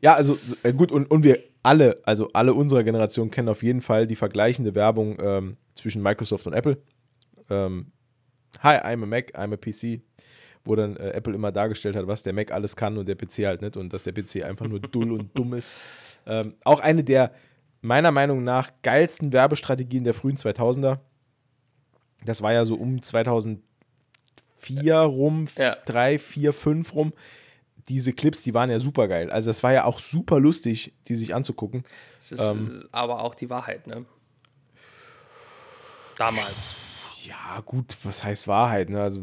Ja, also so, äh, gut, und, und wir alle, also alle unserer Generation kennen auf jeden Fall die vergleichende Werbung ähm, zwischen Microsoft und Apple. Ähm, Hi, I'm a Mac, I'm a PC, wo dann äh, Apple immer dargestellt hat, was der Mac alles kann und der PC halt nicht und dass der PC einfach nur dull und dumm ist. Ähm, auch eine der meiner Meinung nach geilsten Werbestrategien der frühen 2000er. Das war ja so um 2004 rum, Ja. 3, 4, 5 rum. Diese Clips, die waren ja super geil. Also das war ja auch super lustig, die sich anzugucken. Es ist, Ähm. ist aber auch die Wahrheit, ne? Damals. Ja, gut, was heißt Wahrheit? Ne? Also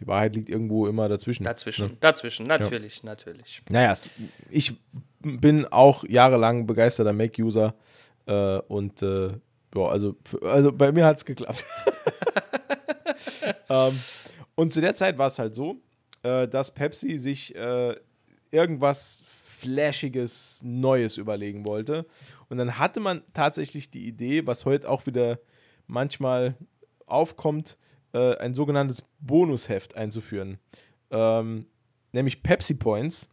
die Wahrheit liegt irgendwo immer dazwischen. Dazwischen, dazwischen, natürlich, natürlich. Naja, es- ich bin auch jahrelang begeisterter Mac-User äh, und äh, ja, also, also bei mir hat es geklappt. ähm, und zu der Zeit war es halt so, äh, dass Pepsi sich äh, irgendwas Flashiges, Neues überlegen wollte. Und dann hatte man tatsächlich die Idee, was heute auch wieder manchmal aufkommt, äh, ein sogenanntes Bonusheft einzuführen. Ähm, nämlich Pepsi Points.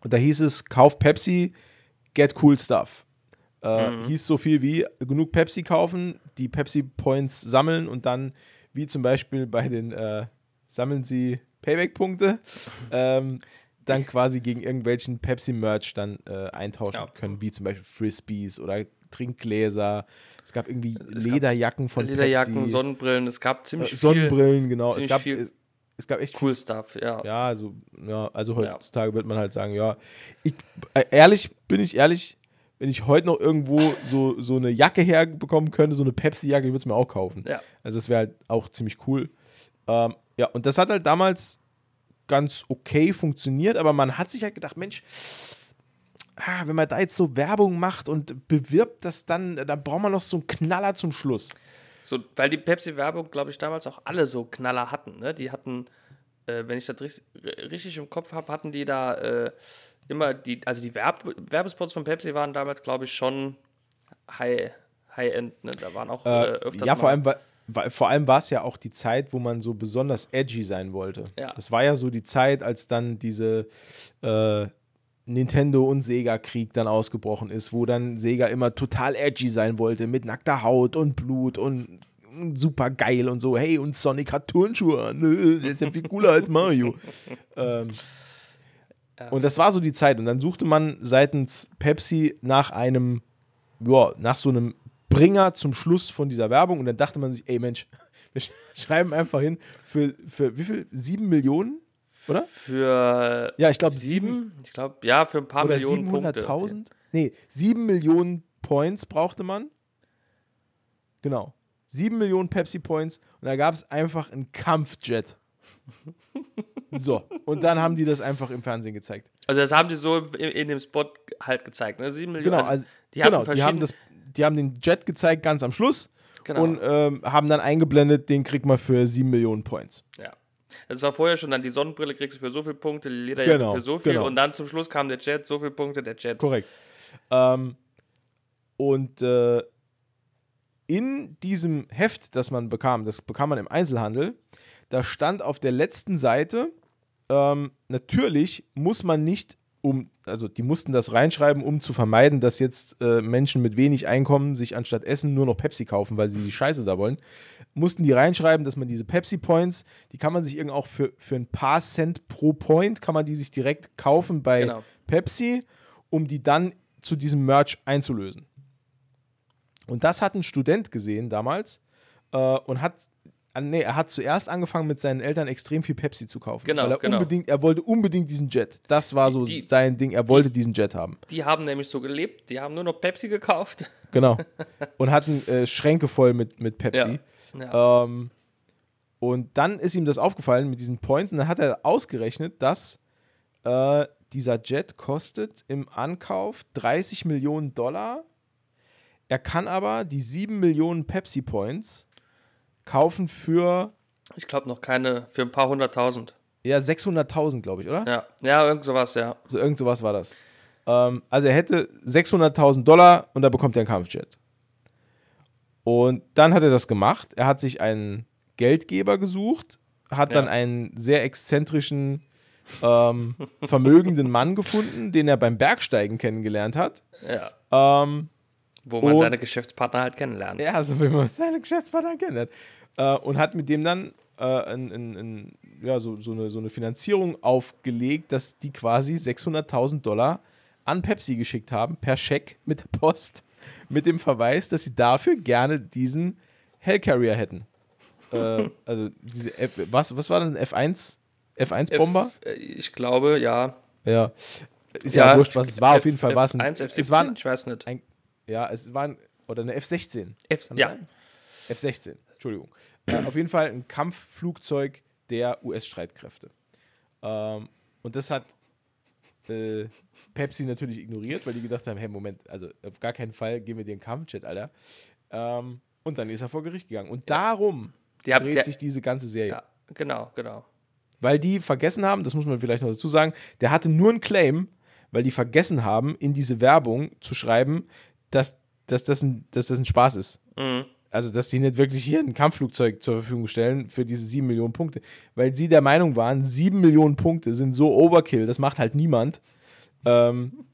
Und da hieß es, kauf Pepsi, get cool stuff. Äh, Hieß so viel wie genug Pepsi kaufen, die Pepsi Points sammeln und dann, wie zum Beispiel bei den, äh, sammeln sie Payback-Punkte, ähm, dann quasi gegen irgendwelchen Pepsi-Merch dann äh, eintauschen Ja. können, wie zum Beispiel Frisbees oder Trinkgläser. Es gab irgendwie Es gab Lederjacken von Lederjacken, Pepsi. Sonnenbrillen, es gab ziemlich Äh, Sonnenbrillen, genau. Es gab, viel- es, es gab echt viel cool Stuff, ja. ja, also, ja, also heutzutage wird man halt sagen, ja, ich, äh, ehrlich, bin ich ehrlich, wenn ich heute noch irgendwo so, so eine Jacke herbekommen könnte, so eine Pepsi-Jacke, ich würde es mir auch kaufen. Ja. Also das wäre halt auch ziemlich cool. Ähm, ja, und das hat halt damals ganz okay funktioniert, aber man hat sich halt gedacht, Mensch, ah, wenn man da jetzt so Werbung macht und bewirbt das dann, dann braucht man noch so einen Knaller zum Schluss. So, weil die Pepsi-Werbung, glaube ich, damals auch alle so Knaller hatten. Ne? Die hatten, äh, wenn ich das richtig, richtig im Kopf habe, hatten die da äh, immer die, also die Werb Werbespots von Pepsi waren damals, glaube ich, schon High- High-End. ne? Da waren auch äh, Äh, öfters ja, vor allem, war, vor allem war es ja auch die Zeit, wo man so besonders edgy sein wollte. Ja. Das war ja so die Zeit, als dann diese äh, Nintendo- und Sega-Krieg dann ausgebrochen ist, wo dann Sega immer total edgy sein wollte, mit nackter Haut und Blut und super geil und so, hey, und Sonic hat Turnschuhe an, der ist ja viel cooler als Mario. ähm, Und das war so die Zeit. Und dann suchte man seitens Pepsi nach einem, ja, nach so einem Bringer zum Schluss von dieser Werbung. Und dann dachte man sich, ey Mensch, wir sch- schreiben einfach hin für, für wie viel? Sieben Millionen? Oder? Für Ja, ich glaube sieben, ich glaube, ja, für ein paar Oder Millionen Punkte. 700.000? Nee, sieben Millionen Points brauchte man. Genau. Sieben Millionen Pepsi Points. Und da gab es einfach einen Kampfjet. so. Und dann haben die das einfach im Fernsehen gezeigt. Also das haben die so in, in dem Spot halt gezeigt. Ne? Sieben Millionen. Genau, also, die genau, hatten die haben, das, die haben den Jet gezeigt ganz am Schluss Genau. und ähm, haben dann eingeblendet, den kriegt man für 7 Millionen Points. Ja. Das war vorher schon dann die Sonnenbrille kriegst du für so viele Punkte, die Lederjacke Genau, für so viel genau. und dann zum Schluss kam der Jet, so viele Punkte, der Jet. Korrekt. Ähm, und äh, in diesem Heft, das man bekam, das bekam man im Einzelhandel, da stand auf der letzten Seite, ähm, natürlich muss man nicht um, also die mussten das reinschreiben, um zu vermeiden, dass jetzt äh, Menschen mit wenig Einkommen sich anstatt Essen nur noch Pepsi kaufen, weil sie die Scheiße da wollen. Mussten die reinschreiben, dass man diese Pepsi Points, die kann man sich irgendwie auch für, für ein paar Cent pro Point, kann man die sich direkt kaufen bei Genau. Pepsi, um die dann zu diesem Merch einzulösen. Und das hat ein Student gesehen damals äh, und hat, nee, er hat zuerst angefangen mit seinen Eltern extrem viel Pepsi zu kaufen. Genau, weil er genau. unbedingt, er wollte unbedingt diesen Jet. Das war so Die- sein Ding, er wollte diesen Jet haben. Die haben nämlich so gelebt, die haben nur noch Pepsi gekauft. Genau. Und hatten äh, Schränke voll mit, mit Pepsi. Ja. Ähm, und dann ist ihm das aufgefallen mit diesen Points und dann hat er ausgerechnet, dass äh, dieser Jet kostet im Ankauf 30 Millionen Dollar. Er kann aber die 7 Millionen Pepsi Points kaufen für Ich glaube noch keine, für ein paar hunderttausend. ja 600.000, glaube ich, oder? Ja, ja, irgend sowas, ja. So irgend sowas war das. Ähm, also er hätte 600.000 Dollar und da bekommt er einen Kampfjet. Und dann hat er das gemacht. Er hat sich einen Geldgeber gesucht, hat dann Ja. einen sehr exzentrischen, ähm, vermögenden Mann gefunden, den er beim Bergsteigen kennengelernt hat. ja. Ähm, Wo man Und- seine Geschäftspartner halt kennenlernt. ja, so wie man seine Geschäftspartner kennt. Äh, und hat mit dem dann äh, ein, ein, ein, ja, so, so, eine, so eine Finanzierung aufgelegt, dass die quasi 600.000 Dollar an Pepsi geschickt haben, per Scheck mit der Post, mit dem Verweis, dass sie dafür gerne diesen Hellcarrier hätten. äh, also diese F, was, was war denn F1? F1-Bomber? F, äh, ich glaube, ja. Ja. Ist ja, wurscht, was es war. F- Auf jeden Fall war es ein. F1, F17, es war ein, ich weiß nicht. ein, ja, es war ein, oder eine F-16. F, Kann das ja, sein? F-16, Entschuldigung. Äh, auf jeden Fall ein Kampfflugzeug der US-Streitkräfte. Ähm, und das hat äh, Pepsi natürlich ignoriert, weil die gedacht haben: hey, Moment, also auf gar keinen Fall geben wir dir einen Kampfjet, Alter. Ähm, und dann ist er vor Gericht gegangen. Und darum Die dreht der- sich diese ganze Serie. ja, genau, genau. Weil die vergessen haben, das muss man vielleicht noch dazu sagen, der hatte nur einen Claim, weil die vergessen haben, in diese Werbung zu schreiben, dass, dass, das, ein, dass das ein Spaß ist. Mhm. Also, dass die nicht wirklich hier ein Kampfflugzeug zur Verfügung stellen für diese 7 Millionen Punkte. Weil sie der Meinung waren, 7 Millionen Punkte sind so Overkill, das macht halt niemand. Ähm,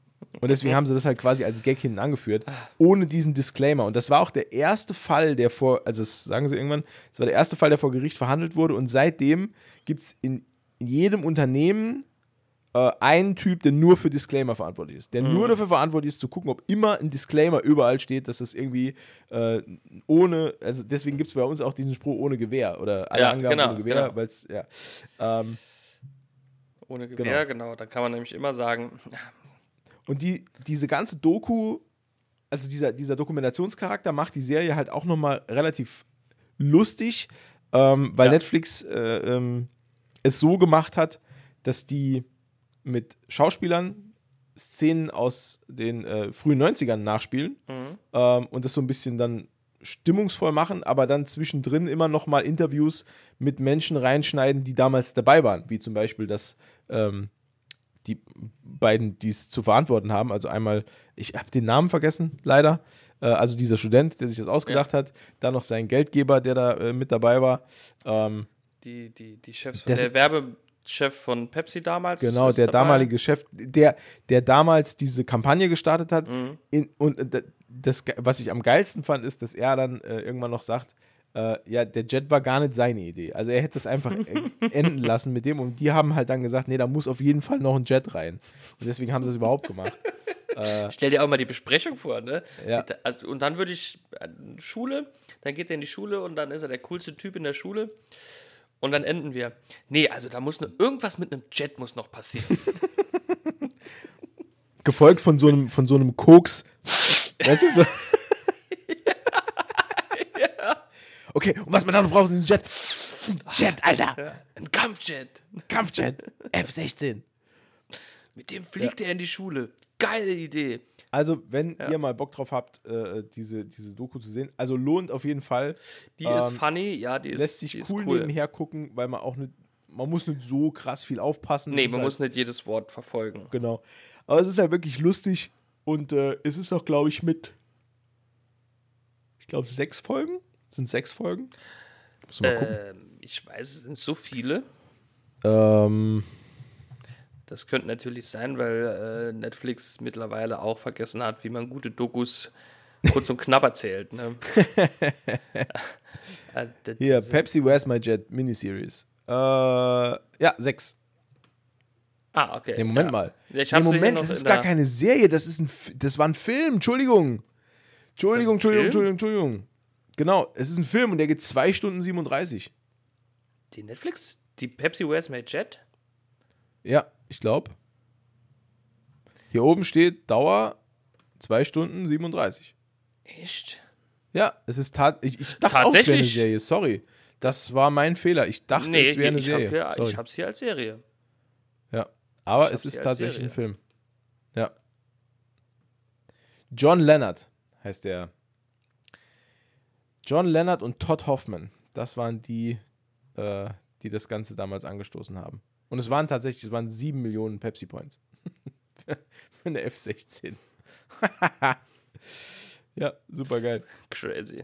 und deswegen haben sie das halt quasi als Gag hinten angeführt, ohne diesen Disclaimer. Und das war auch der erste Fall, der vor, also sagen sie irgendwann, das war der erste Fall, der vor Gericht verhandelt wurde. Und seitdem gibt es in jedem Unternehmen äh, einen Typ, der nur für Disclaimer verantwortlich ist. Der nur dafür verantwortlich ist, zu gucken, ob immer ein Disclaimer überall steht, dass das irgendwie äh, ohne, also deswegen gibt es bei uns auch diesen Spruch ohne Gewehr oder alle Ja, Angaben genau, ohne Gewehr, genau. weil es, ja. Ähm, Ohne Gewehr, genau. Da kann man nämlich immer sagen, Und die, diese ganze Doku, also dieser, dieser Dokumentationscharakter macht die Serie halt auch nochmal relativ lustig, ähm, weil Ja. Netflix äh, ähm, es so gemacht hat, dass die mit Schauspielern Szenen aus den äh, frühen 90ern nachspielen ähm, und das so ein bisschen dann stimmungsvoll machen, aber dann zwischendrin immer noch mal Interviews mit Menschen reinschneiden, die damals dabei waren, wie zum Beispiel das ähm, die beiden, die es zu verantworten haben. Also einmal, ich habe den Namen vergessen, leider. Äh, also dieser Student, der sich das ausgedacht hat. Dann noch sein Geldgeber, der da äh, mit dabei war. Ähm, die, die, die Chefs von, Das- Werbechef von Pepsi damals. genau, der dabei. damalige Chef, der, der damals diese Kampagne gestartet hat. Mhm. In, und äh, das, was ich am geilsten fand, ist, dass er dann äh, irgendwann noch sagt, äh, ja, der Jet war gar nicht seine Idee. Also er hätte es einfach äh, enden lassen mit dem und die haben halt dann gesagt, nee, da muss auf jeden Fall noch ein Jet rein. Und deswegen haben sie es überhaupt gemacht. Stell dir auch mal die Besprechung vor, ne? Ja. Also, und dann würde ich äh, Schule, dann geht er in die Schule und dann ist er der coolste Typ in der Schule. Und dann enden wir. Nee, also da muss ne, irgendwas mit einem Jet muss noch passieren. gefolgt von so einem, von so einem Koks. Weißt du so? Okay, und was man dann noch braucht, ist ein Jet. Jet, Alter. Ein Kampfjet. Kampfjet. F-16. Mit dem fliegt er in die Schule. Geile Idee. Also, wenn ihr mal Bock drauf habt, äh, diese, diese Doku zu sehen, also lohnt auf jeden Fall. Die ist Ähm, funny, ja, die ist, Lässt sich die ist cool, cool. nebenher gucken, weil man auch nicht, man muss nicht so krass viel aufpassen. Nee, ist man halt, muss nicht jedes Wort verfolgen. Genau. Aber es ist halt wirklich lustig und äh, es ist auch, glaube ich, mit, ich glaube, sechs Folgen. Sind sechs Folgen? Muss mal gucken. Ähm, ich weiß, es sind so viele. Ähm, Das könnte natürlich sein, weil äh, Netflix mittlerweile auch vergessen hat, wie man gute Dokus kurz und knapp erzählt. Ne? Das- Hier, Pepsi Where's My Jet Miniseries. Äh, ja, sechs. Ah, okay. Nee, Moment ja. mal. Ich nee, Moment, das ist gar keine Serie, das ist ein, das war ein Film. Entschuldigung. Entschuldigung, Entschuldigung? Entschuldigung, Entschuldigung. Genau, es ist ein Film und der geht 2 Stunden 37. Die Netflix? Die Pepsi Where's My Jet? Ja, ich glaube. Hier oben steht Dauer 2 Stunden 37. Echt? Ja, es ist tat ich, ich dachte auch, es wäre eine Tatsächlich? Serie, sorry. Das war mein Fehler. Ich dachte, Nee, es wäre eine ich Serie. habe ja, sorry. ich hab's hier als Serie. Ja, aber es hab ist tatsächlich Serie. ein Film. Ja. John Leonard heißt der. John Leonard und Todd Hoffman. Das waren die, äh, die das Ganze damals angestoßen haben. Und es waren tatsächlich, es waren 7 Millionen Pepsi Points. Für eine F16. ja, super geil. Crazy.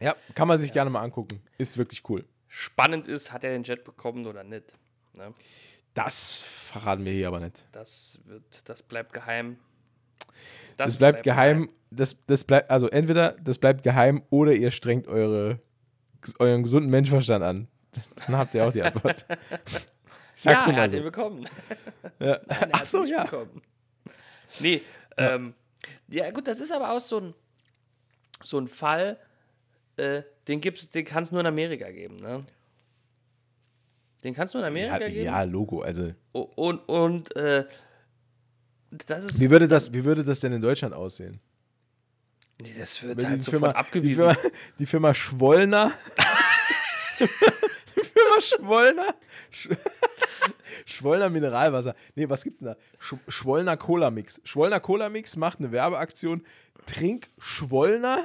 Ja, kann man sich gerne mal angucken. Ist wirklich cool. Spannend ist, hat er den Jet bekommen oder nicht? Ne? Das verraten wir hier aber nicht. Das wird, das bleibt geheim. Das, bleibt geheim. Das, das bleibt, also entweder das bleibt geheim oder ihr strengt eure, euren gesunden Menschenverstand an. Dann habt ihr auch die Antwort. Sag's Ja, er mal hat so. ihn bekommen. Ja. Nein, er Ach so, ja. bekommen. Nee, ähm, ja gut, das ist aber auch so ein, so ein Fall, äh, den gibt's, den kann es nur in Amerika geben, ne? Den kannst du in Amerika Ja, geben. ja, Logo. Also, Und, und äh, das ist. wie würde, das, wie würde das denn in Deutschland aussehen? Nee, das wird Wenn halt die sofort Firma, die, abgewiesen. Firma, die Firma Schwollner. die Firma Schwollner. Sch Schwollner Mineralwasser. Nee, was gibt's denn da? Sch Schwollner Cola Mix. Schwollner Cola Mix macht eine Werbeaktion. Trink Schwollner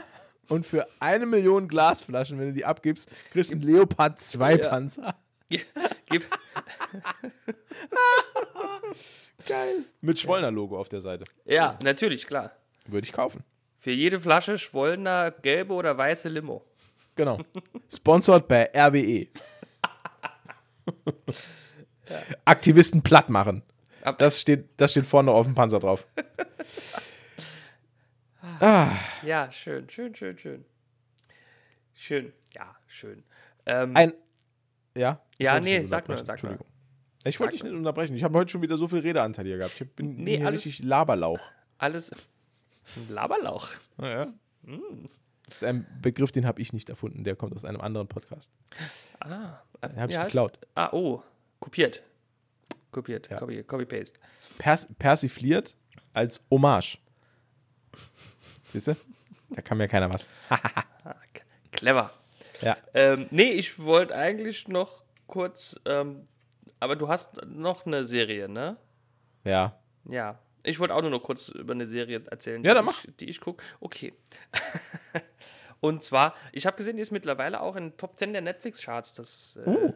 und für eine Million Glasflaschen, wenn du die abgibst, kriegst du einen Leopard 2 Ja. Panzer. Gib, Geil. Mit Schwollner-Logo auf der Seite. ja, natürlich, klar. Würde ich kaufen. Für jede Flasche Schwollner gelbe oder weiße Limo. Genau. Sponsored bei RWE. Aktivisten platt machen. Ab- Das steht, das steht vorne auf dem Panzer drauf. ah, Ja, schön, schön, schön, schön. Schön, ja, schön. Ähm, ein. Ja? Ich Ja, nee, sag nur, sag nur. Entschuldigung. Ich wollte dich nicht unterbrechen. Ich habe heute schon wieder so viel Redeanteil hier gehabt. Ich bin, bin Nee, hier alles- richtig Laberlauch. alles. Laberlauch. Ja, Das ist ein Begriff, den habe ich nicht erfunden. Der kommt aus einem anderen Podcast. Ah, Den habe ich ja, ist- geklaut. Ah, oh, kopiert. Kopiert, Ja. Copy, Copy Paste. Pers persifliert als Hommage. Siehst du? Da kann mir keiner was. Clever. Ja. Ähm, nee, ich wollte eigentlich noch kurz, ähm, aber du hast noch eine Serie, ne? Ja. Ja. Ich wollte auch nur noch kurz über eine Serie erzählen, Ja, die, mach. ich, die ich gucke. Okay. Und zwar, ich habe gesehen, die ist mittlerweile auch in Top 10 der Netflix-Charts. Das, äh, Uh.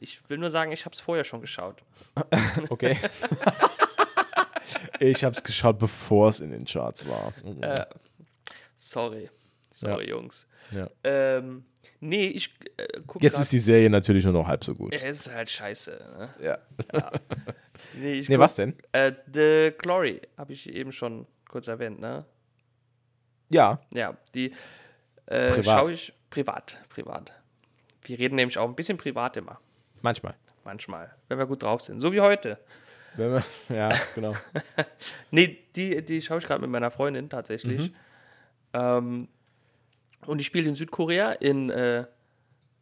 Ich will nur sagen, ich habe es vorher schon geschaut. Okay. ich habe es geschaut, bevor es in den Charts war. Äh, sorry. Sorry, Jungs. Ja. Ähm, nee, ich äh, gucke Jetzt ist die Serie natürlich nur noch halb so gut. Ja, es ist halt scheiße. Ne? Ja. Nee, ich Nee, guck- was denn? Äh, The Glory habe ich eben schon kurz erwähnt, ne? Ja. Ja, die äh, schaue ich privat, privat. Wir reden nämlich auch ein bisschen privat immer, Manchmal. manchmal, wenn wir gut drauf sind. So wie heute. Wenn wir, ja, genau. Nee, die, die schaue ich gerade mit meiner Freundin tatsächlich. Ähm, und die spielt in Südkorea, in äh,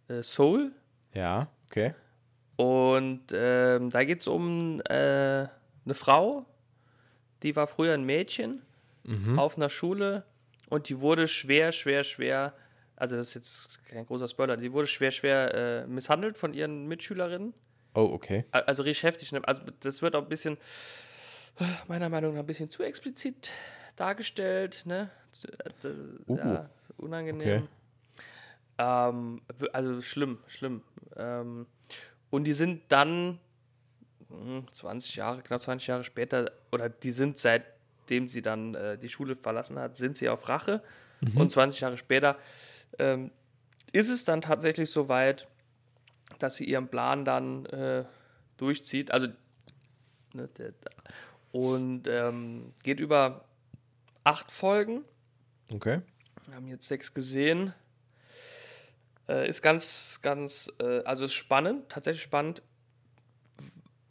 äh, Seoul. Ja, okay. Und ähm, da geht es um äh, eine Frau, die war früher ein Mädchen auf einer Schule und die wurde schwer, schwer, schwer, also das ist jetzt kein großer Spoiler, die wurde schwer, schwer äh, misshandelt von ihren Mitschülerinnen. Oh, okay. Also richtig heftig. Ne? Also das wird auch ein bisschen, meiner Meinung nach, ein bisschen zu explizit dargestellt. Ne? Äh, Uh, ja, unangenehm. Ähm, w- also schlimm, schlimm. Ähm, und die sind dann hm, 20 Jahre, knapp 20 Jahre später, oder die sind seitdem sie dann äh, die Schule verlassen hat, sind sie auf Rache. Und 20 Jahre später ähm, ist es dann tatsächlich so weit, dass sie ihren Plan dann äh, durchzieht. Also, ne, der, und ähm, geht über acht Folgen. Okay. Wir haben jetzt sechs gesehen. Äh, ist ganz, ganz, äh, also ist spannend, tatsächlich spannend.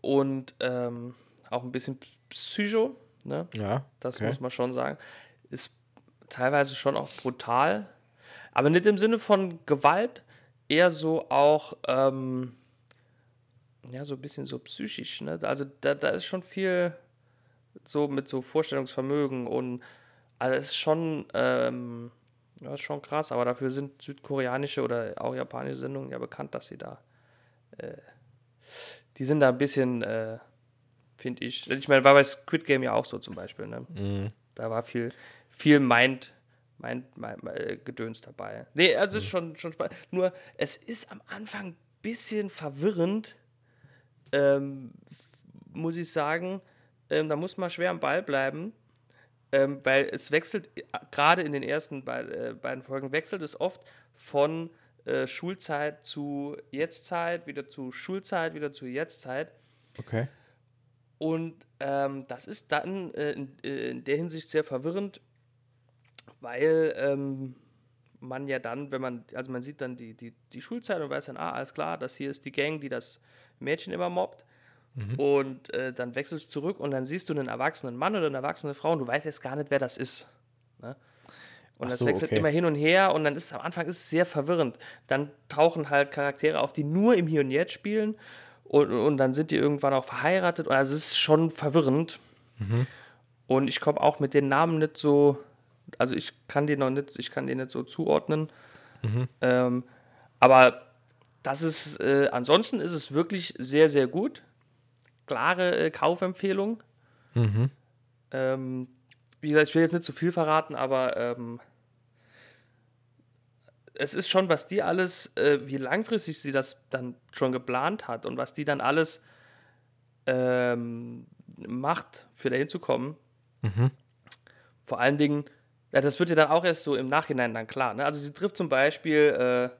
Und ähm, auch ein bisschen Psycho, ne? Ja. Das okay. muss man schon sagen. Ist teilweise schon auch brutal. Aber nicht im Sinne von Gewalt, eher so auch, ähm, ja, so ein bisschen so psychisch. Ne? Also da, da ist schon viel so mit so Vorstellungsvermögen und also es ist schon, ähm, ja, ist schon krass, aber dafür sind südkoreanische oder auch japanische Sendungen ja bekannt, dass sie da, äh, die sind da ein bisschen, äh, finde ich, ich meine, war bei Squid Game ja auch so zum Beispiel, ne? Mhm. Da war viel, viel Mind, Mind, Mind, Mind Gedöns dabei. Nee, also ist schon, schon spannend. Nur, es ist am Anfang ein bisschen verwirrend, ähm, muss ich sagen. Ähm, da muss man schwer am Ball bleiben, ähm, weil es wechselt, äh, gerade in den ersten bei, äh, beiden Folgen, wechselt es oft von äh, Schulzeit zu Jetztzeit, wieder zu Schulzeit, wieder zu Jetztzeit. Okay. Und ähm, das ist dann äh, in, äh, in, der Hinsicht sehr verwirrend, weil ähm, man ja dann, wenn man, also man sieht dann die, die, die Schulzeit und weiß dann, ah, alles klar, das hier ist die Gang, die das Mädchen immer mobbt. Mhm. Und äh, dann wechselst du zurück und dann siehst du einen erwachsenen Mann oder eine erwachsene Frau und du weißt jetzt gar nicht, wer das ist. Ne? Und das so, wechselt okay. immer hin und her und dann ist am Anfang ist es sehr verwirrend. Dann tauchen halt Charaktere auf, die nur im Hier und Jetzt spielen und, und dann sind die irgendwann auch verheiratet. Also es ist schon verwirrend. Mhm. Und ich komme auch mit den Namen nicht so, also ich kann die noch nicht, ich kann die nicht so zuordnen. Mhm. Ähm, aber das ist, äh, ansonsten ist es wirklich sehr, sehr gut. Klare äh, Kaufempfehlung. Mhm. Ähm, wie gesagt, ich will jetzt nicht zu viel verraten, aber ähm, es ist schon, was die alles, äh, wie langfristig sie das dann schon geplant hat und was die dann alles ähm, macht, für da hinzukommen. Mhm. Vor allen Dingen, ja, das wird ja dann auch erst so im Nachhinein dann klar. Ne? Also sie trifft zum Beispiel,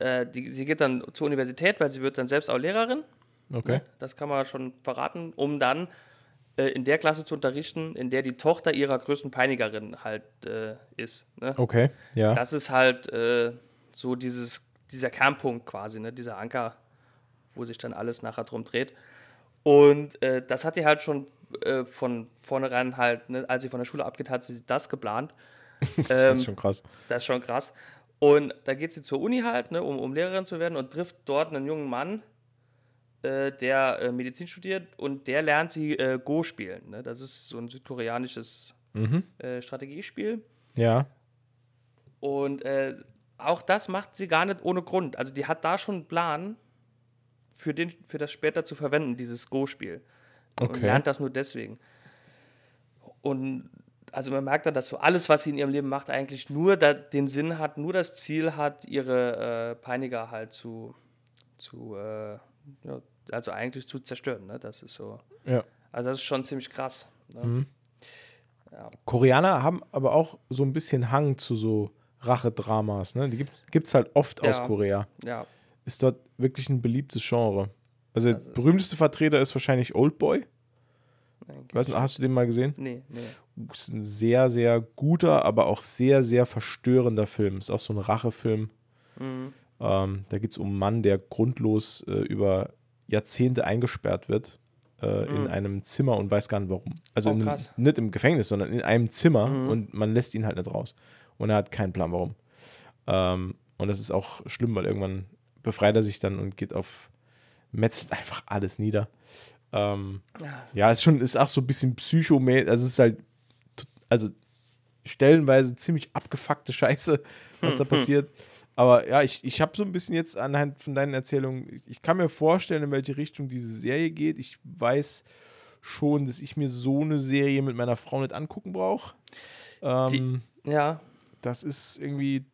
äh, äh, die, sie geht dann zur Universität, weil sie wird dann selbst auch Lehrerin. Okay. Ne? Das kann man schon verraten, um dann äh, in der Klasse zu unterrichten, in der die Tochter ihrer größten Peinigerin halt äh, ist. Ne? Okay, ja. Das ist halt äh, so dieses, dieser Kernpunkt quasi, ne? dieser Anker, wo sich dann alles nachher drum dreht. Und äh, das hat die halt schon äh, von vornherein halt, ne, als sie von der Schule abgeht, hat sie das geplant. Ähm, das ist schon krass. Das ist schon krass. Und da geht sie zur Uni halt, ne, um, um Lehrerin zu werden und trifft dort einen jungen Mann, äh, der äh, Medizin studiert und der lernt sie äh, Go spielen. Ne? Das ist so ein südkoreanisches mhm. Äh, Strategiespiel. Ja. Und äh, auch das macht sie gar nicht ohne Grund. Also die hat da schon einen Plan, für, den, für das später zu verwenden, dieses Go-Spiel. Okay. Und lernt das nur deswegen. Und also man merkt dann, dass so alles, was sie in ihrem Leben macht, eigentlich nur da, den Sinn hat, nur das Ziel hat, ihre äh, Peiniger halt zu, zu äh, ja, also eigentlich zu zerstören. Ne? Das ist so. Ja. Also das ist schon ziemlich krass. Ne? Mhm. Ja. Koreaner haben aber auch so ein bisschen Hang zu so Rachedramas. Ne? Die gibt es halt oft ja. aus Korea. Ja. Ist dort wirklich ein beliebtes Genre. Also, der also berühmteste Vertreter ist wahrscheinlich Oldboy. Weißt du, hast du den mal gesehen? Nee, nee. Das ist ein sehr, sehr guter, aber auch sehr, sehr verstörender Film. Ist auch so ein Rachefilm. Mhm. Ähm, da geht es um einen Mann, der grundlos äh, über Jahrzehnte eingesperrt wird äh, mhm. in einem Zimmer und weiß gar nicht warum. Also oh, in, nicht im Gefängnis, sondern in einem Zimmer mhm. und man lässt ihn halt nicht raus. Und er hat keinen Plan warum. Ähm, und das ist auch schlimm, weil irgendwann befreit er sich dann und geht auf, metzelt einfach alles nieder. Ähm, ja. ja, ist schon, ist auch so ein bisschen psychomäßig, also es ist halt, also stellenweise ziemlich abgefuckte Scheiße, was da passiert. Aber ja, ich, ich habe so ein bisschen jetzt anhand von deinen Erzählungen, ich kann mir vorstellen, in welche Richtung diese Serie geht. Ich weiß schon, dass ich mir so eine Serie mit meiner Frau nicht angucken brauche. Ähm, ja. Das ist irgendwie,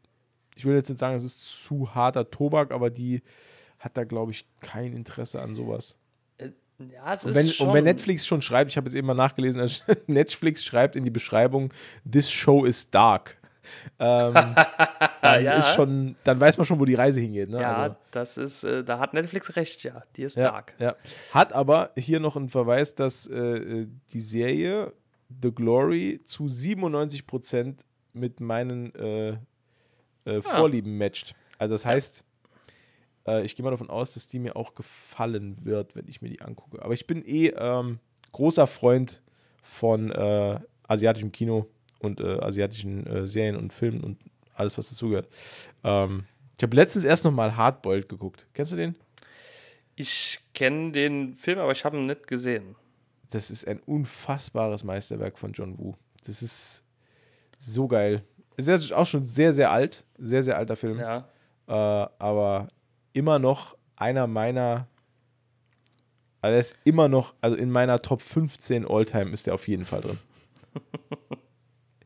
ich will jetzt nicht sagen, es ist zu harter Tobak, aber die hat da, glaube ich, kein Interesse an sowas. Äh, ja, es und wenn, und wenn Netflix schon schreibt, ich habe jetzt eben mal nachgelesen, Netflix schreibt in die Beschreibung, this show is dark. ähm, dann ja. ist schon, dann weiß man schon, wo die Reise hingeht. Ne? Ja, also, das ist, äh, da hat Netflix recht, ja. Die ist ja, dark. ja. Hat aber hier noch einen Verweis, dass äh, die Serie The Glory zu 97% mit meinen äh, äh, Vorlieben matcht. Also das heißt, äh, ich gehe mal davon aus, dass die mir auch gefallen wird, wenn ich mir die angucke. Aber ich bin eh ähm, großer Freund von äh, asiatischem Kino und äh, asiatischen äh, Serien und Filmen und alles, was dazugehört. Ähm, ich habe letztens erst noch mal Hardboiled geguckt. Kennst du den? Ich kenne den Film, aber ich habe ihn nicht gesehen. Das ist ein unfassbares Meisterwerk von John Woo. Das ist so geil. Ist ja auch schon sehr, sehr alt. Sehr, sehr alter Film. Ja. Äh, aber immer noch einer meiner. Also er ist immer noch, also in meiner Top 15 Alltime ist der auf jeden Fall drin.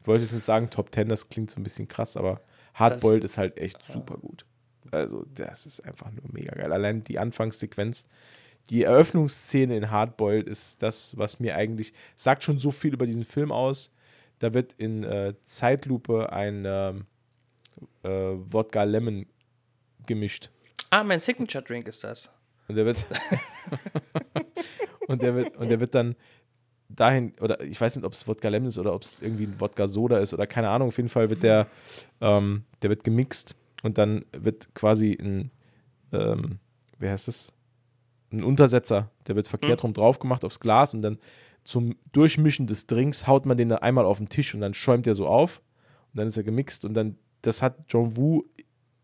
ich wollte jetzt nicht sagen Top 10, das klingt so ein bisschen krass, aber Hardboiled ist halt echt super gut. Also, das ist einfach nur mega geil. Allein die Anfangssequenz, die Eröffnungsszene in Hardboiled ist das, was mir eigentlich sagt schon so viel über diesen Film aus. Da wird in äh, Zeitlupe ein ähm, äh, Wodka Lemon gemischt. Ah, mein Signature Drink ist das. Und der wird und der wird und der wird dann dahin oder ich weiß nicht, ob es Wodka Lemon ist oder ob es irgendwie ein Wodka Soda ist oder keine Ahnung. Auf jeden Fall wird der ähm, der wird gemixt und dann wird quasi ein ähm, wie heißt es ein Untersetzer, der wird verkehrt rum drauf gemacht aufs Glas und dann zum Durchmischen des Drinks haut man den da einmal auf den Tisch und dann schäumt der so auf und dann ist er gemixt und dann das hat John Woo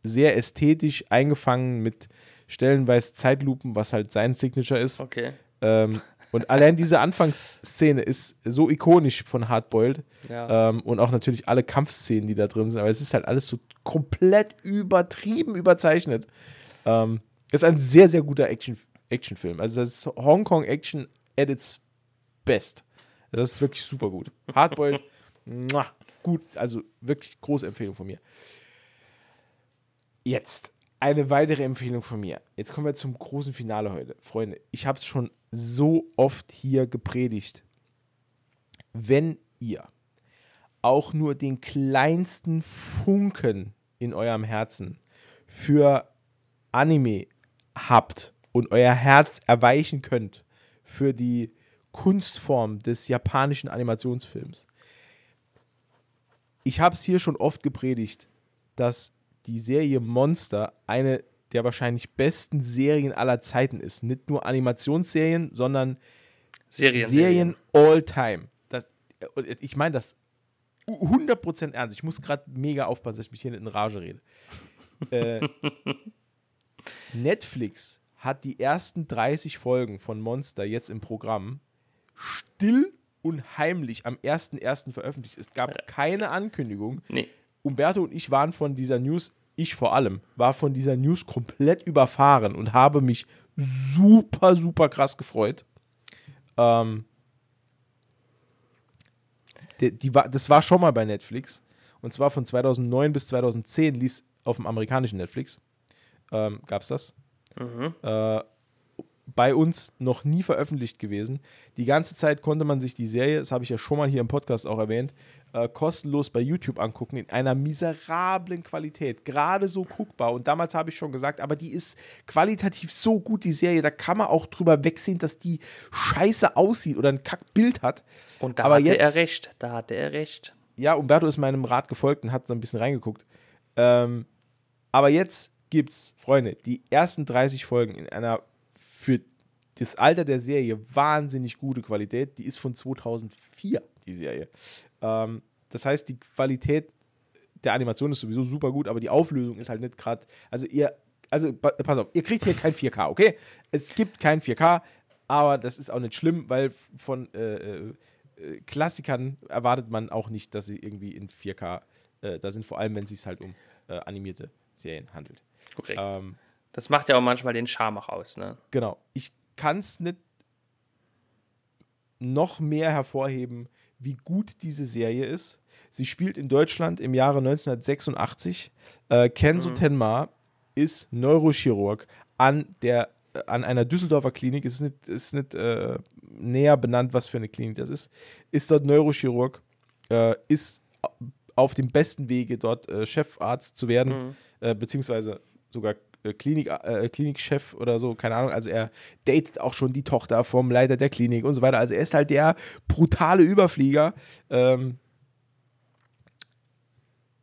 sehr ästhetisch eingefangen mit stellenweise Zeitlupen, was halt sein Signature ist. Okay. Ähm, und allein diese Anfangsszene ist so ikonisch von Hardboiled. Ja. Ähm, und auch natürlich alle Kampfszenen, die da drin sind. Aber es ist halt alles so komplett übertrieben überzeichnet. Ähm, ist ein sehr, sehr guter Action, Actionfilm. Also das ist Hongkong-Action at its best. Das ist wirklich super gut. Hardboiled, muah, gut. Also wirklich große Empfehlung von mir. Jetzt eine weitere Empfehlung von mir. Jetzt kommen wir zum großen Finale heute. Freunde, ich habe es schon so oft hier gepredigt. Wenn ihr auch nur den kleinsten Funken in eurem Herzen für Anime habt und euer Herz erweichen könnt für die Kunstform des japanischen Animationsfilms. Ich habe es hier schon oft gepredigt, dass die Serie Monster eine der wahrscheinlich besten Serien aller Zeiten ist. Nicht nur Animationsserien, sondern Serien. Serien all time. Das, ich meine das 100% ernst. Ich muss gerade mega aufpassen, dass ich mich hier nicht in Rage rede. äh, Netflix hat die ersten 30 Folgen von Monster jetzt im Programm still und heimlich am 1.1. veröffentlicht. Es gab keine Ankündigung. Nee. Umberto und ich waren von dieser News, ich vor allem, war von dieser News komplett überfahren und habe mich super, super krass gefreut. Ähm, die, die war, das war schon mal bei Netflix. Und zwar von 2009 bis 2010 lief es auf dem amerikanischen Netflix. Ähm, Gab es das? Äh, bei uns noch nie veröffentlicht gewesen. Die ganze Zeit konnte man sich die Serie, das habe ich ja schon mal hier im Podcast auch erwähnt, äh, kostenlos bei YouTube angucken, in einer miserablen Qualität. Gerade so guckbar. Und damals habe ich schon gesagt, aber die ist qualitativ so gut, die Serie, da kann man auch drüber wegsehen, dass die scheiße aussieht oder ein Kackbild hat. Und da aber hatte jetzt, er recht. Da hatte er recht. ja, Umberto ist meinem Rat gefolgt und hat so ein bisschen reingeguckt. Ähm, aber jetzt gibt's, Freunde, die ersten 30 Folgen in einer für das Alter der Serie wahnsinnig gute Qualität. Die ist von 2004, die Serie. Ähm, das heißt, die Qualität der Animation ist sowieso super gut, aber die Auflösung ist halt nicht gerade. Also ihr, also pa- pass auf, ihr kriegt hier kein 4K, okay? Es gibt kein 4K, aber das ist auch nicht schlimm, weil von äh, äh, äh, Klassikern erwartet man auch nicht, dass sie irgendwie in 4K äh, da sind, vor allem wenn es sich halt um äh, animierte Serien handelt. Korrekt. Ähm, Das macht ja auch manchmal den Charme auch aus, ne? Genau. Ich kann es nicht noch mehr hervorheben, wie gut diese Serie ist. Sie spielt in Deutschland im Jahre 1986. Äh, Kenzo Tenma ist Neurochirurg an, der, äh, an einer Düsseldorfer Klinik. Es ist nicht, ist nicht äh, näher benannt, was für eine Klinik das ist. Ist dort Neurochirurg, äh, ist auf dem besten Wege, dort äh, Chefarzt zu werden, mhm. äh, beziehungsweise sogar Klinik, äh, Klinikchef oder so, keine Ahnung. Also er datet auch schon die Tochter vom Leiter der Klinik und so weiter. Also er ist halt der brutale Überflieger. Ähm,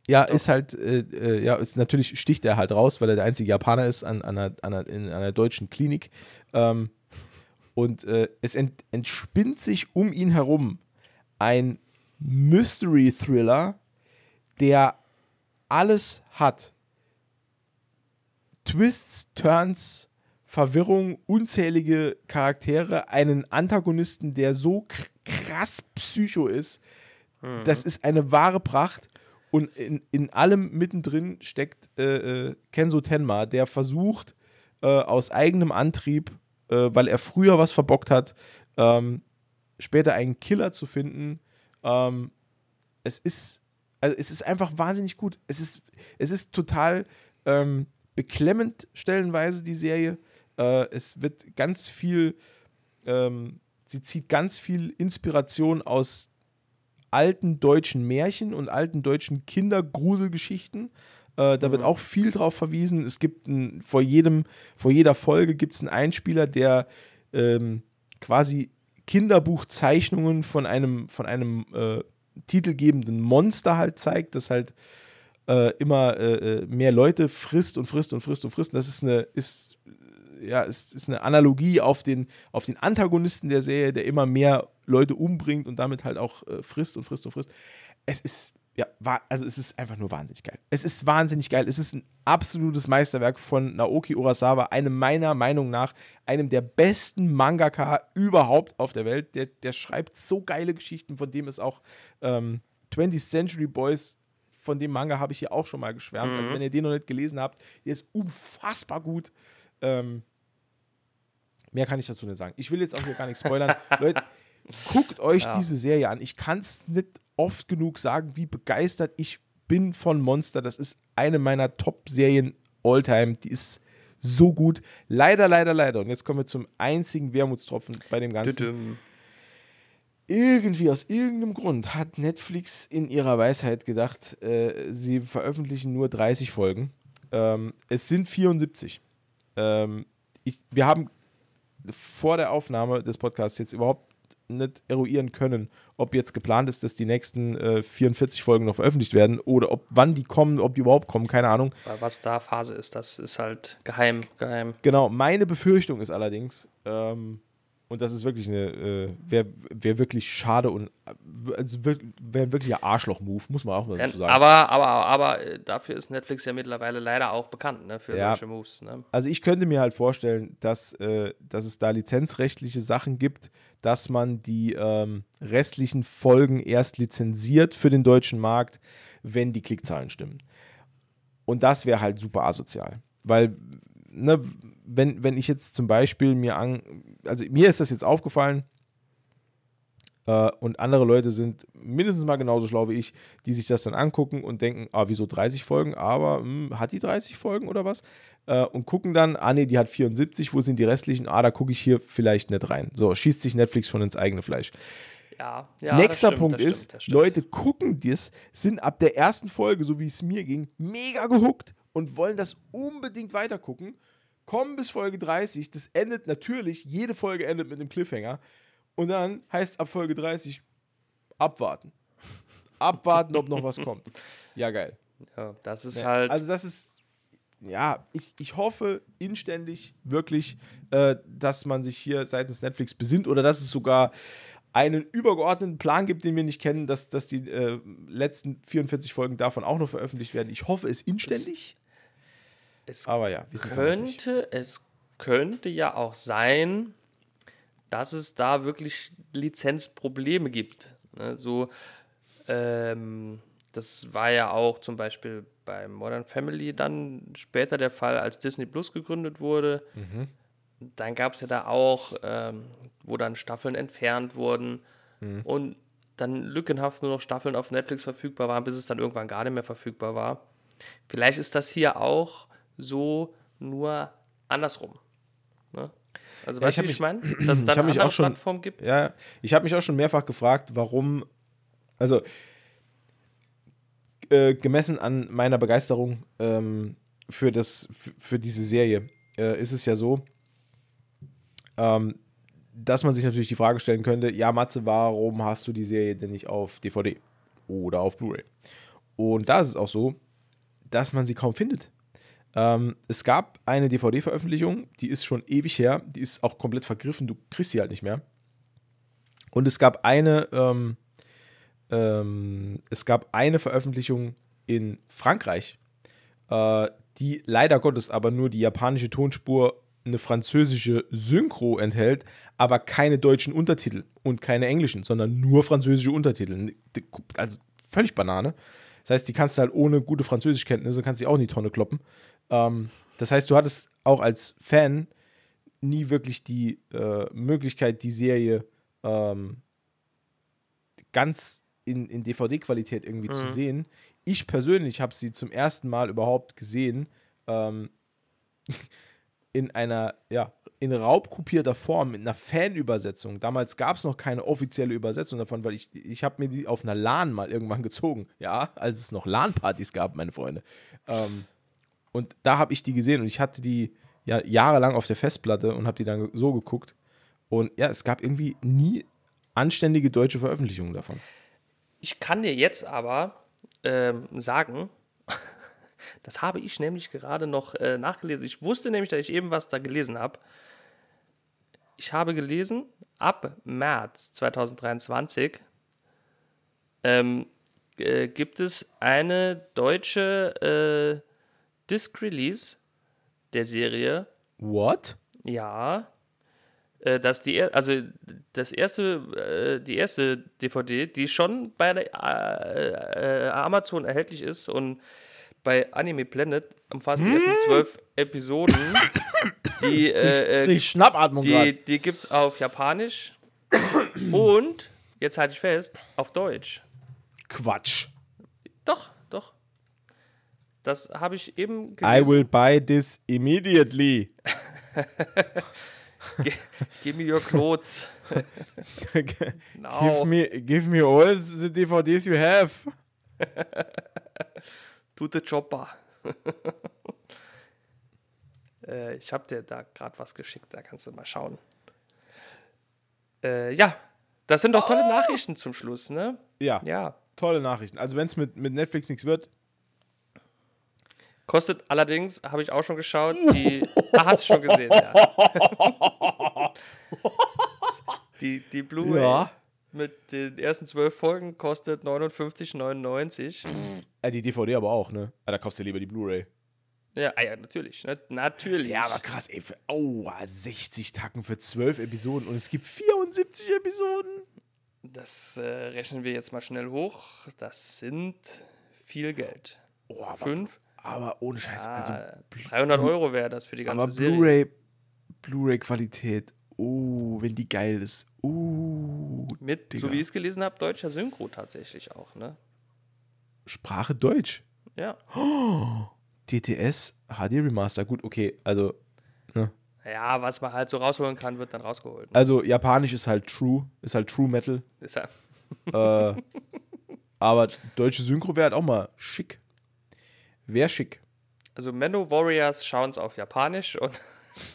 ja, Doch. ist halt, äh, äh, ja, ist natürlich sticht er halt raus, weil er der einzige Japaner ist an, an, einer, an einer, in einer deutschen Klinik. Ähm, und äh, es ent, entspinnt sich um ihn herum ein Mystery-Thriller, der alles hat. Twists, Turns, Verwirrung, unzählige Charaktere, einen Antagonisten, der so krass psycho ist. Mhm. Das ist eine wahre Pracht. Und in, in allem mittendrin steckt äh, äh, Kenzo Tenma, der versucht, äh, aus eigenem Antrieb, äh, weil er früher was verbockt hat, ähm, später einen Killer zu finden. Ähm, es ist, also es ist einfach wahnsinnig gut. Es ist, es ist total ähm, beklemmend stellenweise, die Serie. Äh, es wird ganz viel, ähm, sie zieht ganz viel Inspiration aus alten deutschen Märchen und alten deutschen Kindergruselgeschichten. Äh, da wird mhm. auch viel drauf verwiesen. Es gibt ein, vor jedem, vor jeder Folge gibt es einen Einspieler, der ähm, quasi Kinderbuchzeichnungen von einem, von einem äh, titelgebenden Monster halt zeigt, das halt äh, immer äh, äh, mehr Leute frisst und frisst und frisst und frisst. Und das ist eine, ist, ja, ist, ist eine Analogie auf den, auf den Antagonisten der Serie, der immer mehr Leute umbringt und damit halt auch äh, frisst und frisst und frisst. Es ist, ja, also es ist einfach nur wahnsinnig geil. Es ist wahnsinnig geil. Es ist ein absolutes Meisterwerk von Naoki Urasawa, einem meiner Meinung nach, einem der besten Mangaka überhaupt auf der Welt. Der, der schreibt so geile Geschichten, von dem es auch ähm, 20th Century Boys von dem Manga habe ich hier auch schon mal geschwärmt. Also mhm. Also wenn ihr den noch nicht gelesen habt, der ist unfassbar gut. Ähm, mehr kann ich dazu nicht sagen. Ich will jetzt auch hier gar nicht spoilern. Leute, guckt euch ja. diese Serie an. Ich kann es nicht oft genug sagen, wie begeistert ich bin von Monster. Das ist eine meiner Top-Serien all-time. Die ist so gut. Leider, leider, leider. Und jetzt kommen wir zum einzigen Wermutstropfen bei dem Ganzen. Düdüm irgendwie aus irgendeinem Grund hat Netflix in ihrer Weisheit gedacht, äh, sie veröffentlichen nur 30 Folgen. Ähm, es sind 74. Ähm, ich, wir haben vor der Aufnahme des Podcasts jetzt überhaupt nicht eruieren können, ob jetzt geplant ist, dass die nächsten äh, 44 Folgen noch veröffentlicht werden oder ob wann die kommen, ob die überhaupt kommen, keine Ahnung. Was da Phase ist, das ist halt geheim, geheim. Genau, meine Befürchtung ist allerdings, ähm, und das ist wirklich eine, äh, wäre wär wirklich schade und also wäre ein wirklicher Arschloch-Move, muss man auch mal dazu sagen. Aber, aber, aber äh, dafür ist Netflix ja mittlerweile leider auch bekannt, ne, für ja. solche Moves. Ne? Also ich könnte mir halt vorstellen, dass, äh, dass es da lizenzrechtliche Sachen gibt, dass man die ähm, restlichen Folgen erst lizenziert für den deutschen Markt, wenn die Klickzahlen stimmen. Und das wäre halt super asozial. Weil ne, wenn, wenn ich jetzt zum Beispiel mir an, also mir ist das jetzt aufgefallen, äh, und andere Leute sind mindestens mal genauso schlau wie ich, die sich das dann angucken und denken, ah, wieso 30 Folgen, aber mh, hm, hat die 30 Folgen oder was? Äh, und gucken dann, ah nee, die hat 74, wo sind die restlichen? Ah, da gucke ich hier vielleicht nicht rein. So, schießt sich Netflix schon ins eigene Fleisch. Ja, ja, Nächster stimmt, Punkt ist, stimmt, Leute gucken das, sind ab der ersten Folge, so wie es mir ging, mega gehuckt und wollen das unbedingt weitergucken. Kommen bis Folge 30. Das endet natürlich, jede Folge endet mit einem Cliffhanger. Und dann heißt ab Folge 30 abwarten. Abwarten, ob noch was kommt. Ja, geil. Ja, das ist ja, halt. Also, das ist. Ja, ich, ich hoffe inständig wirklich, äh, dass man sich hier seitens Netflix besinnt oder dass es sogar einen übergeordneten Plan gibt, den wir nicht kennen, dass, dass die äh, letzten 44 Folgen davon auch noch veröffentlicht werden. Ich hoffe es inständig. Es Aber ja, könnte, es könnte ja auch sein, dass es da wirklich Lizenzprobleme gibt. Ne? So, ähm, das war ja auch zum Beispiel bei Modern Family dann später der Fall, als Disney Plus gegründet wurde. Mhm. Dann gab es ja da auch, ähm, wo dann Staffeln entfernt wurden mhm. und dann lückenhaft nur noch Staffeln auf Netflix verfügbar waren, bis es dann irgendwann gar nicht mehr verfügbar war. Vielleicht ist das hier auch so nur andersrum. Ne? Also, ja, weißt du, wie ich meine? Dass es da eine andere schon, Plattform gibt? Ja, ich habe mich auch schon mehrfach gefragt, warum. Also, äh, gemessen an meiner Begeisterung ähm, für, das, für diese Serie äh, ist es ja so, ähm, dass man sich natürlich die Frage stellen könnte, ja Matze, warum hast du die Serie denn nicht auf DVD oder auf Blu-ray? Und da ist es auch so, dass man sie kaum findet. Ähm, es gab eine DVD-Veröffentlichung, die ist schon ewig her, die ist auch komplett vergriffen, du kriegst sie halt nicht mehr. Und es gab eine, ähm, ähm, es gab eine Veröffentlichung in Frankreich, äh, die leider Gottes aber nur die japanische Tonspur, eine französische Synchro enthält, aber keine deutschen Untertitel und keine englischen, sondern nur französische Untertitel. Also völlig Banane. Das heißt, die kannst du halt ohne gute Französischkenntnisse, kannst du auch in die Tonne kloppen. Ähm, das heißt, du hattest auch als Fan nie wirklich die äh, Möglichkeit, die Serie ähm, ganz in, in DVD-Qualität irgendwie mhm. zu sehen. Ich persönlich habe sie zum ersten Mal überhaupt gesehen ähm, in einer, ja, in raubkopierter Form, mit einer Fanübersetzung. Damals gab es noch keine offizielle Übersetzung davon, weil ich, ich habe mir die auf einer LAN mal irgendwann gezogen. Ja, als es noch LAN-Partys gab, meine Freunde. Ähm, und da habe ich die gesehen und ich hatte die ja jahrelang auf der Festplatte und habe die dann so geguckt. Und ja, es gab irgendwie nie anständige deutsche Veröffentlichungen davon. Ich kann dir jetzt aber ähm, sagen, das habe ich nämlich gerade noch äh, nachgelesen. Ich wusste nämlich, dass ich eben was da gelesen habe. Ich habe gelesen, ab März 2023 ähm, äh, gibt es eine deutsche äh, Disc Release der Serie. What? Ja. Äh, dass die, also das erste, äh, die erste DVD, die schon bei äh, äh, Amazon erhältlich ist und bei Anime Planet umfasst die ersten hm? zwölf Episoden. Die, äh, ich Schnappatmung die, die gibt es auf Japanisch und, jetzt halte ich fest, auf Deutsch. Quatsch. Doch. Das habe ich eben gelesen. I will buy this immediately. give me your clothes. give, me, give me all the DVDs you have. to the chopper. äh, ich habe dir da gerade was geschickt, da kannst du mal schauen. Äh, ja, das sind doch tolle oh. Nachrichten zum Schluss, ne? Ja. Ja. Tolle Nachrichten. Also, wenn es mit, mit Netflix nichts wird, Kostet allerdings, habe ich auch schon geschaut, die. ah, hast du schon gesehen, ja. die die Blu-ray ja. mit den ersten zwölf Folgen kostet 59,99. Ja, die DVD aber auch, ne? Ja, da kaufst du lieber die Blu-ray. Ja, ah ja, natürlich. Ne? Natürlich. Ja, aber krass, ey. Für, oh, 60 Tacken für 12 Episoden und es gibt 74 Episoden. Das äh, rechnen wir jetzt mal schnell hoch. Das sind viel Geld. Oh, aber, Fünf? Aber ohne Scheiß. Ja, also, 300 Euro wäre das für die ganze aber Blu-ray, Blu-ray-Qualität. Oh, wenn die geil ist. Uh, Mit, Digga. so wie ich es gelesen habe, deutscher Synchro tatsächlich auch, ne? Sprache Deutsch. Ja. Oh, DTS HD Remaster. Gut, okay, also. Ne? Ja, was man halt so rausholen kann, wird dann rausgeholt. Ne? Also Japanisch ist halt True, ist halt True Metal. Ist ja. äh, aber deutsche Synchro wäre halt auch mal schick. Wäre schick. Also Menno Warriors schauen es auf Japanisch und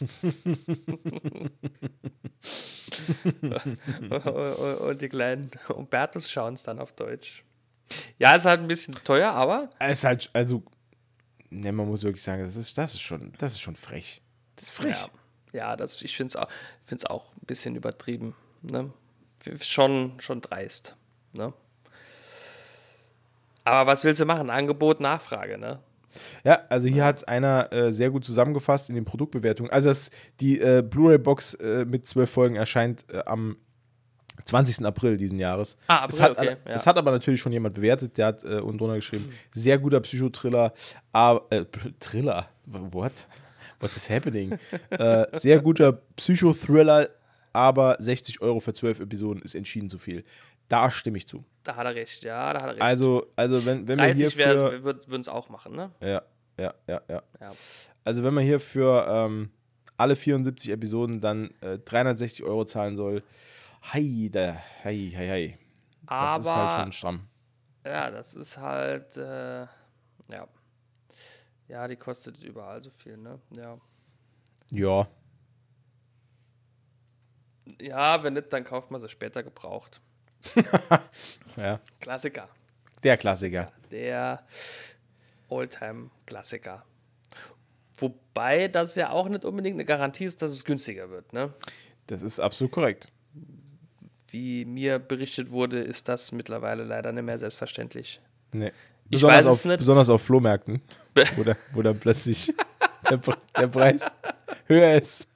und die kleinen Umbertus schauen es dann auf Deutsch. Ja, ist halt ein bisschen teuer, aber. Es ist halt, also, ne, man muss wirklich sagen, das ist, das ist, schon, das ist schon frech. Das ist frech. Ja, ja das, ich finde es auch, auch ein bisschen übertrieben. Ne? Schon, schon dreist. Ne? Aber was willst du machen? Angebot, Nachfrage, ne? Ja, also hier hat es einer äh, sehr gut zusammengefasst in den Produktbewertungen. Also das, die äh, Blu-ray-Box äh, mit zwölf Folgen erscheint äh, am 20. April diesen Jahres. Ah, April, es, hat, okay, ja. es hat aber natürlich schon jemand bewertet, der hat äh, unten drunter geschrieben, sehr guter Psychotriller, aber, äh, Thriller, what? What is happening? sehr guter Psychothriller, aber 60 Euro für zwölf Episoden ist entschieden zu viel. Da stimme ich zu. Da hat er recht, ja, da hat er recht. Also, also wenn, wenn wir hier für... würden es auch machen, ne? Ja, ja, ja, ja, ja. Also wenn man hier für ähm, alle 74 Episoden dann äh, 360 Euro zahlen soll, hei, da, hei, hei, hei. Das ist halt schon stramm. Ja, das ist halt, äh, ja. Ja, die kostet überall so viel, ne? Ja. Ja. Ja, wenn nicht, dann kauft man sie später gebraucht. Ja. Klassiker. Der Klassiker. Der Oldtime-Klassiker. Wobei das ja auch nicht unbedingt eine Garantie ist, dass es günstiger wird, ne? Das ist absolut korrekt. Wie mir berichtet wurde, ist das mittlerweile leider nicht mehr selbstverständlich. Nee. Ich Besonders weiß es auf, nicht. Besonders auf Flohmärkten, wo, da, wo dann plötzlich der, der Preis höher ist.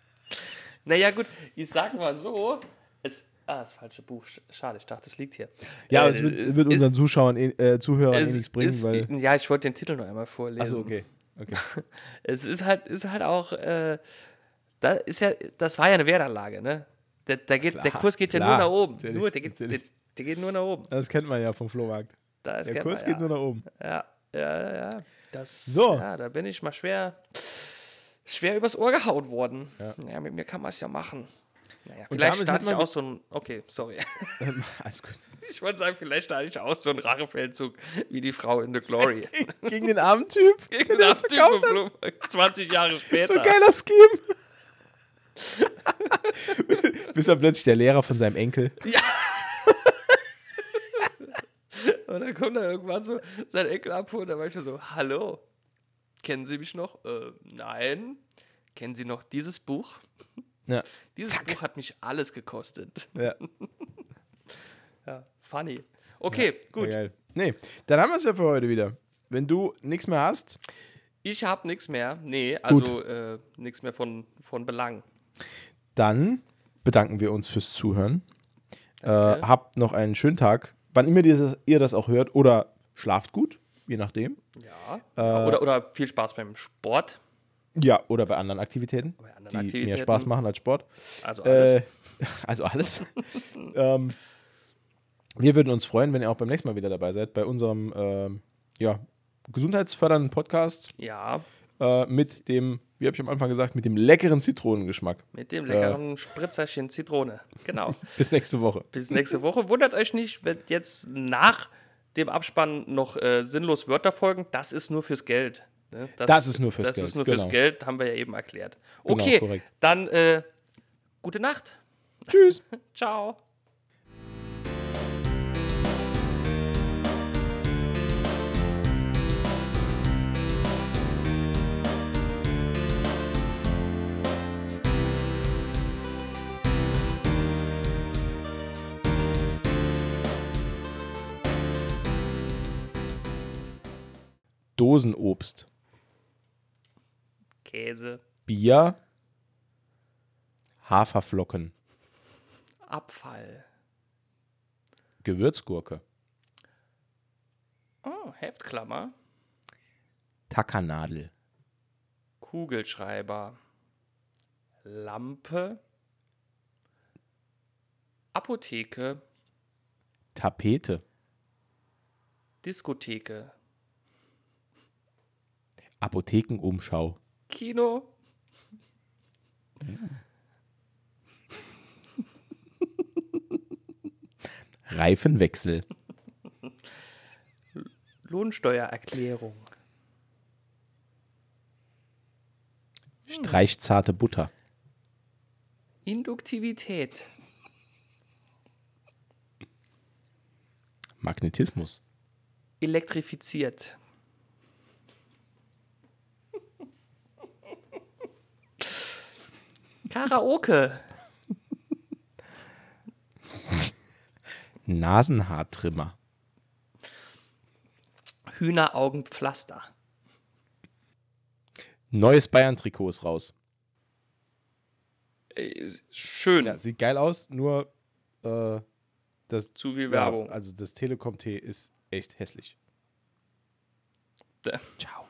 Naja, gut, ich sag mal so, es. Ah, das falsche Buch. Sch- Schade, ich dachte, es liegt hier. Ja, Äh, es wird, es- wird unseren Zuschauern, äh, Zuhörern eh nichts bringen, ist, weil. Ja, ich wollte den Titel noch einmal vorlesen. Achso, okay. okay. Es ist halt, ist halt auch, äh, da ist ja, das war ja eine Wertanlage, ne? Der, der, geht, der Klar, Kurs geht ja klar, nur nach oben. natürlich, nur, der, geht, der, der geht nur nach oben. Das kennt man ja vom Flohmarkt. Das Der Kurs man, geht nur nach oben. ja. ja, ja, ja. Das, So. Ja, da bin ich mal schwer, schwer übers Ohr gehauen worden. Ja. Ja, mit mir kann man es ja machen. Naja, Und vielleicht starte ich auch so ein, okay, sorry. Ähm, Alles gut. Ich wollte sagen, vielleicht starte ich auch so einen Rachefeldzug wie die Frau in The Glory. Gegen den armen Typ. Gegen der den hat. Abtyp 20 Jahre später. So ein geiler Scheme. Bis dann plötzlich der Lehrer von seinem Enkel. Und dann kommt er irgendwann so sein Enkel abholen, da war ich so, hallo, kennen Sie mich noch? Äh, nein. Kennen Sie noch dieses Buch? Ja. Dieses Buch hat mich alles gekostet. Ja, Ja, funny. Okay, gut. geil. Nee, dann haben wir es ja für heute wieder. Wenn du nichts mehr hast, Ich habe nichts mehr. Nee, also äh, nichts mehr von, von Belang. dann bedanken wir uns fürs Zuhören. Äh, habt noch einen schönen Tag. Wann immer dieses, ihr das auch hört oder schlaft gut, je nachdem. Ja. Äh, oder, oder viel Spaß beim Sport. Ja, oder bei anderen Aktivitäten, Bei anderen die mehr Aktivitäten. Spaß machen als Sport. Also alles. Äh, also alles. ähm, wir würden uns freuen, wenn ihr auch beim nächsten Mal wieder dabei seid, bei unserem ähm, ja, gesundheitsfördernden Podcast ja, äh, mit dem, wie habe ich am Anfang gesagt, mit dem leckeren Zitronengeschmack. mit dem leckeren Spritzerchen Zitrone. Genau. Bis nächste Woche. Bis nächste Woche. Wundert euch nicht, wenn jetzt nach dem Abspann noch äh, sinnlos Wörter folgen. Das ist nur fürs Geld. Ne? Das ist nur fürs das Geld, ist nur genau. fürs Geld, haben wir ja eben erklärt. Genau, Okay, korrekt. dann äh, gute Nacht. Tschüss. Ciao. Dosenobst, Käse, Bier, Haferflocken, Abfall. Gewürzgurke, Oh, Heftklammer. Tackernadel, Kugelschreiber. Lampe. Apotheke. Tapete, Diskotheke. Apothekenumschau, Kino. Reifenwechsel, Lohnsteuererklärung. Streichzarte Butter, Induktivität. Magnetismus, Elektrifiziert. Karaoke. Nasenhaartrimmer, Hühneraugenpflaster. neues Bayern-Trikot ist raus. Äh, Schön. Ja, sieht geil aus, nur äh, das, Zu viel ja, Werbung. also das Telekom-T ist echt hässlich. Ciao.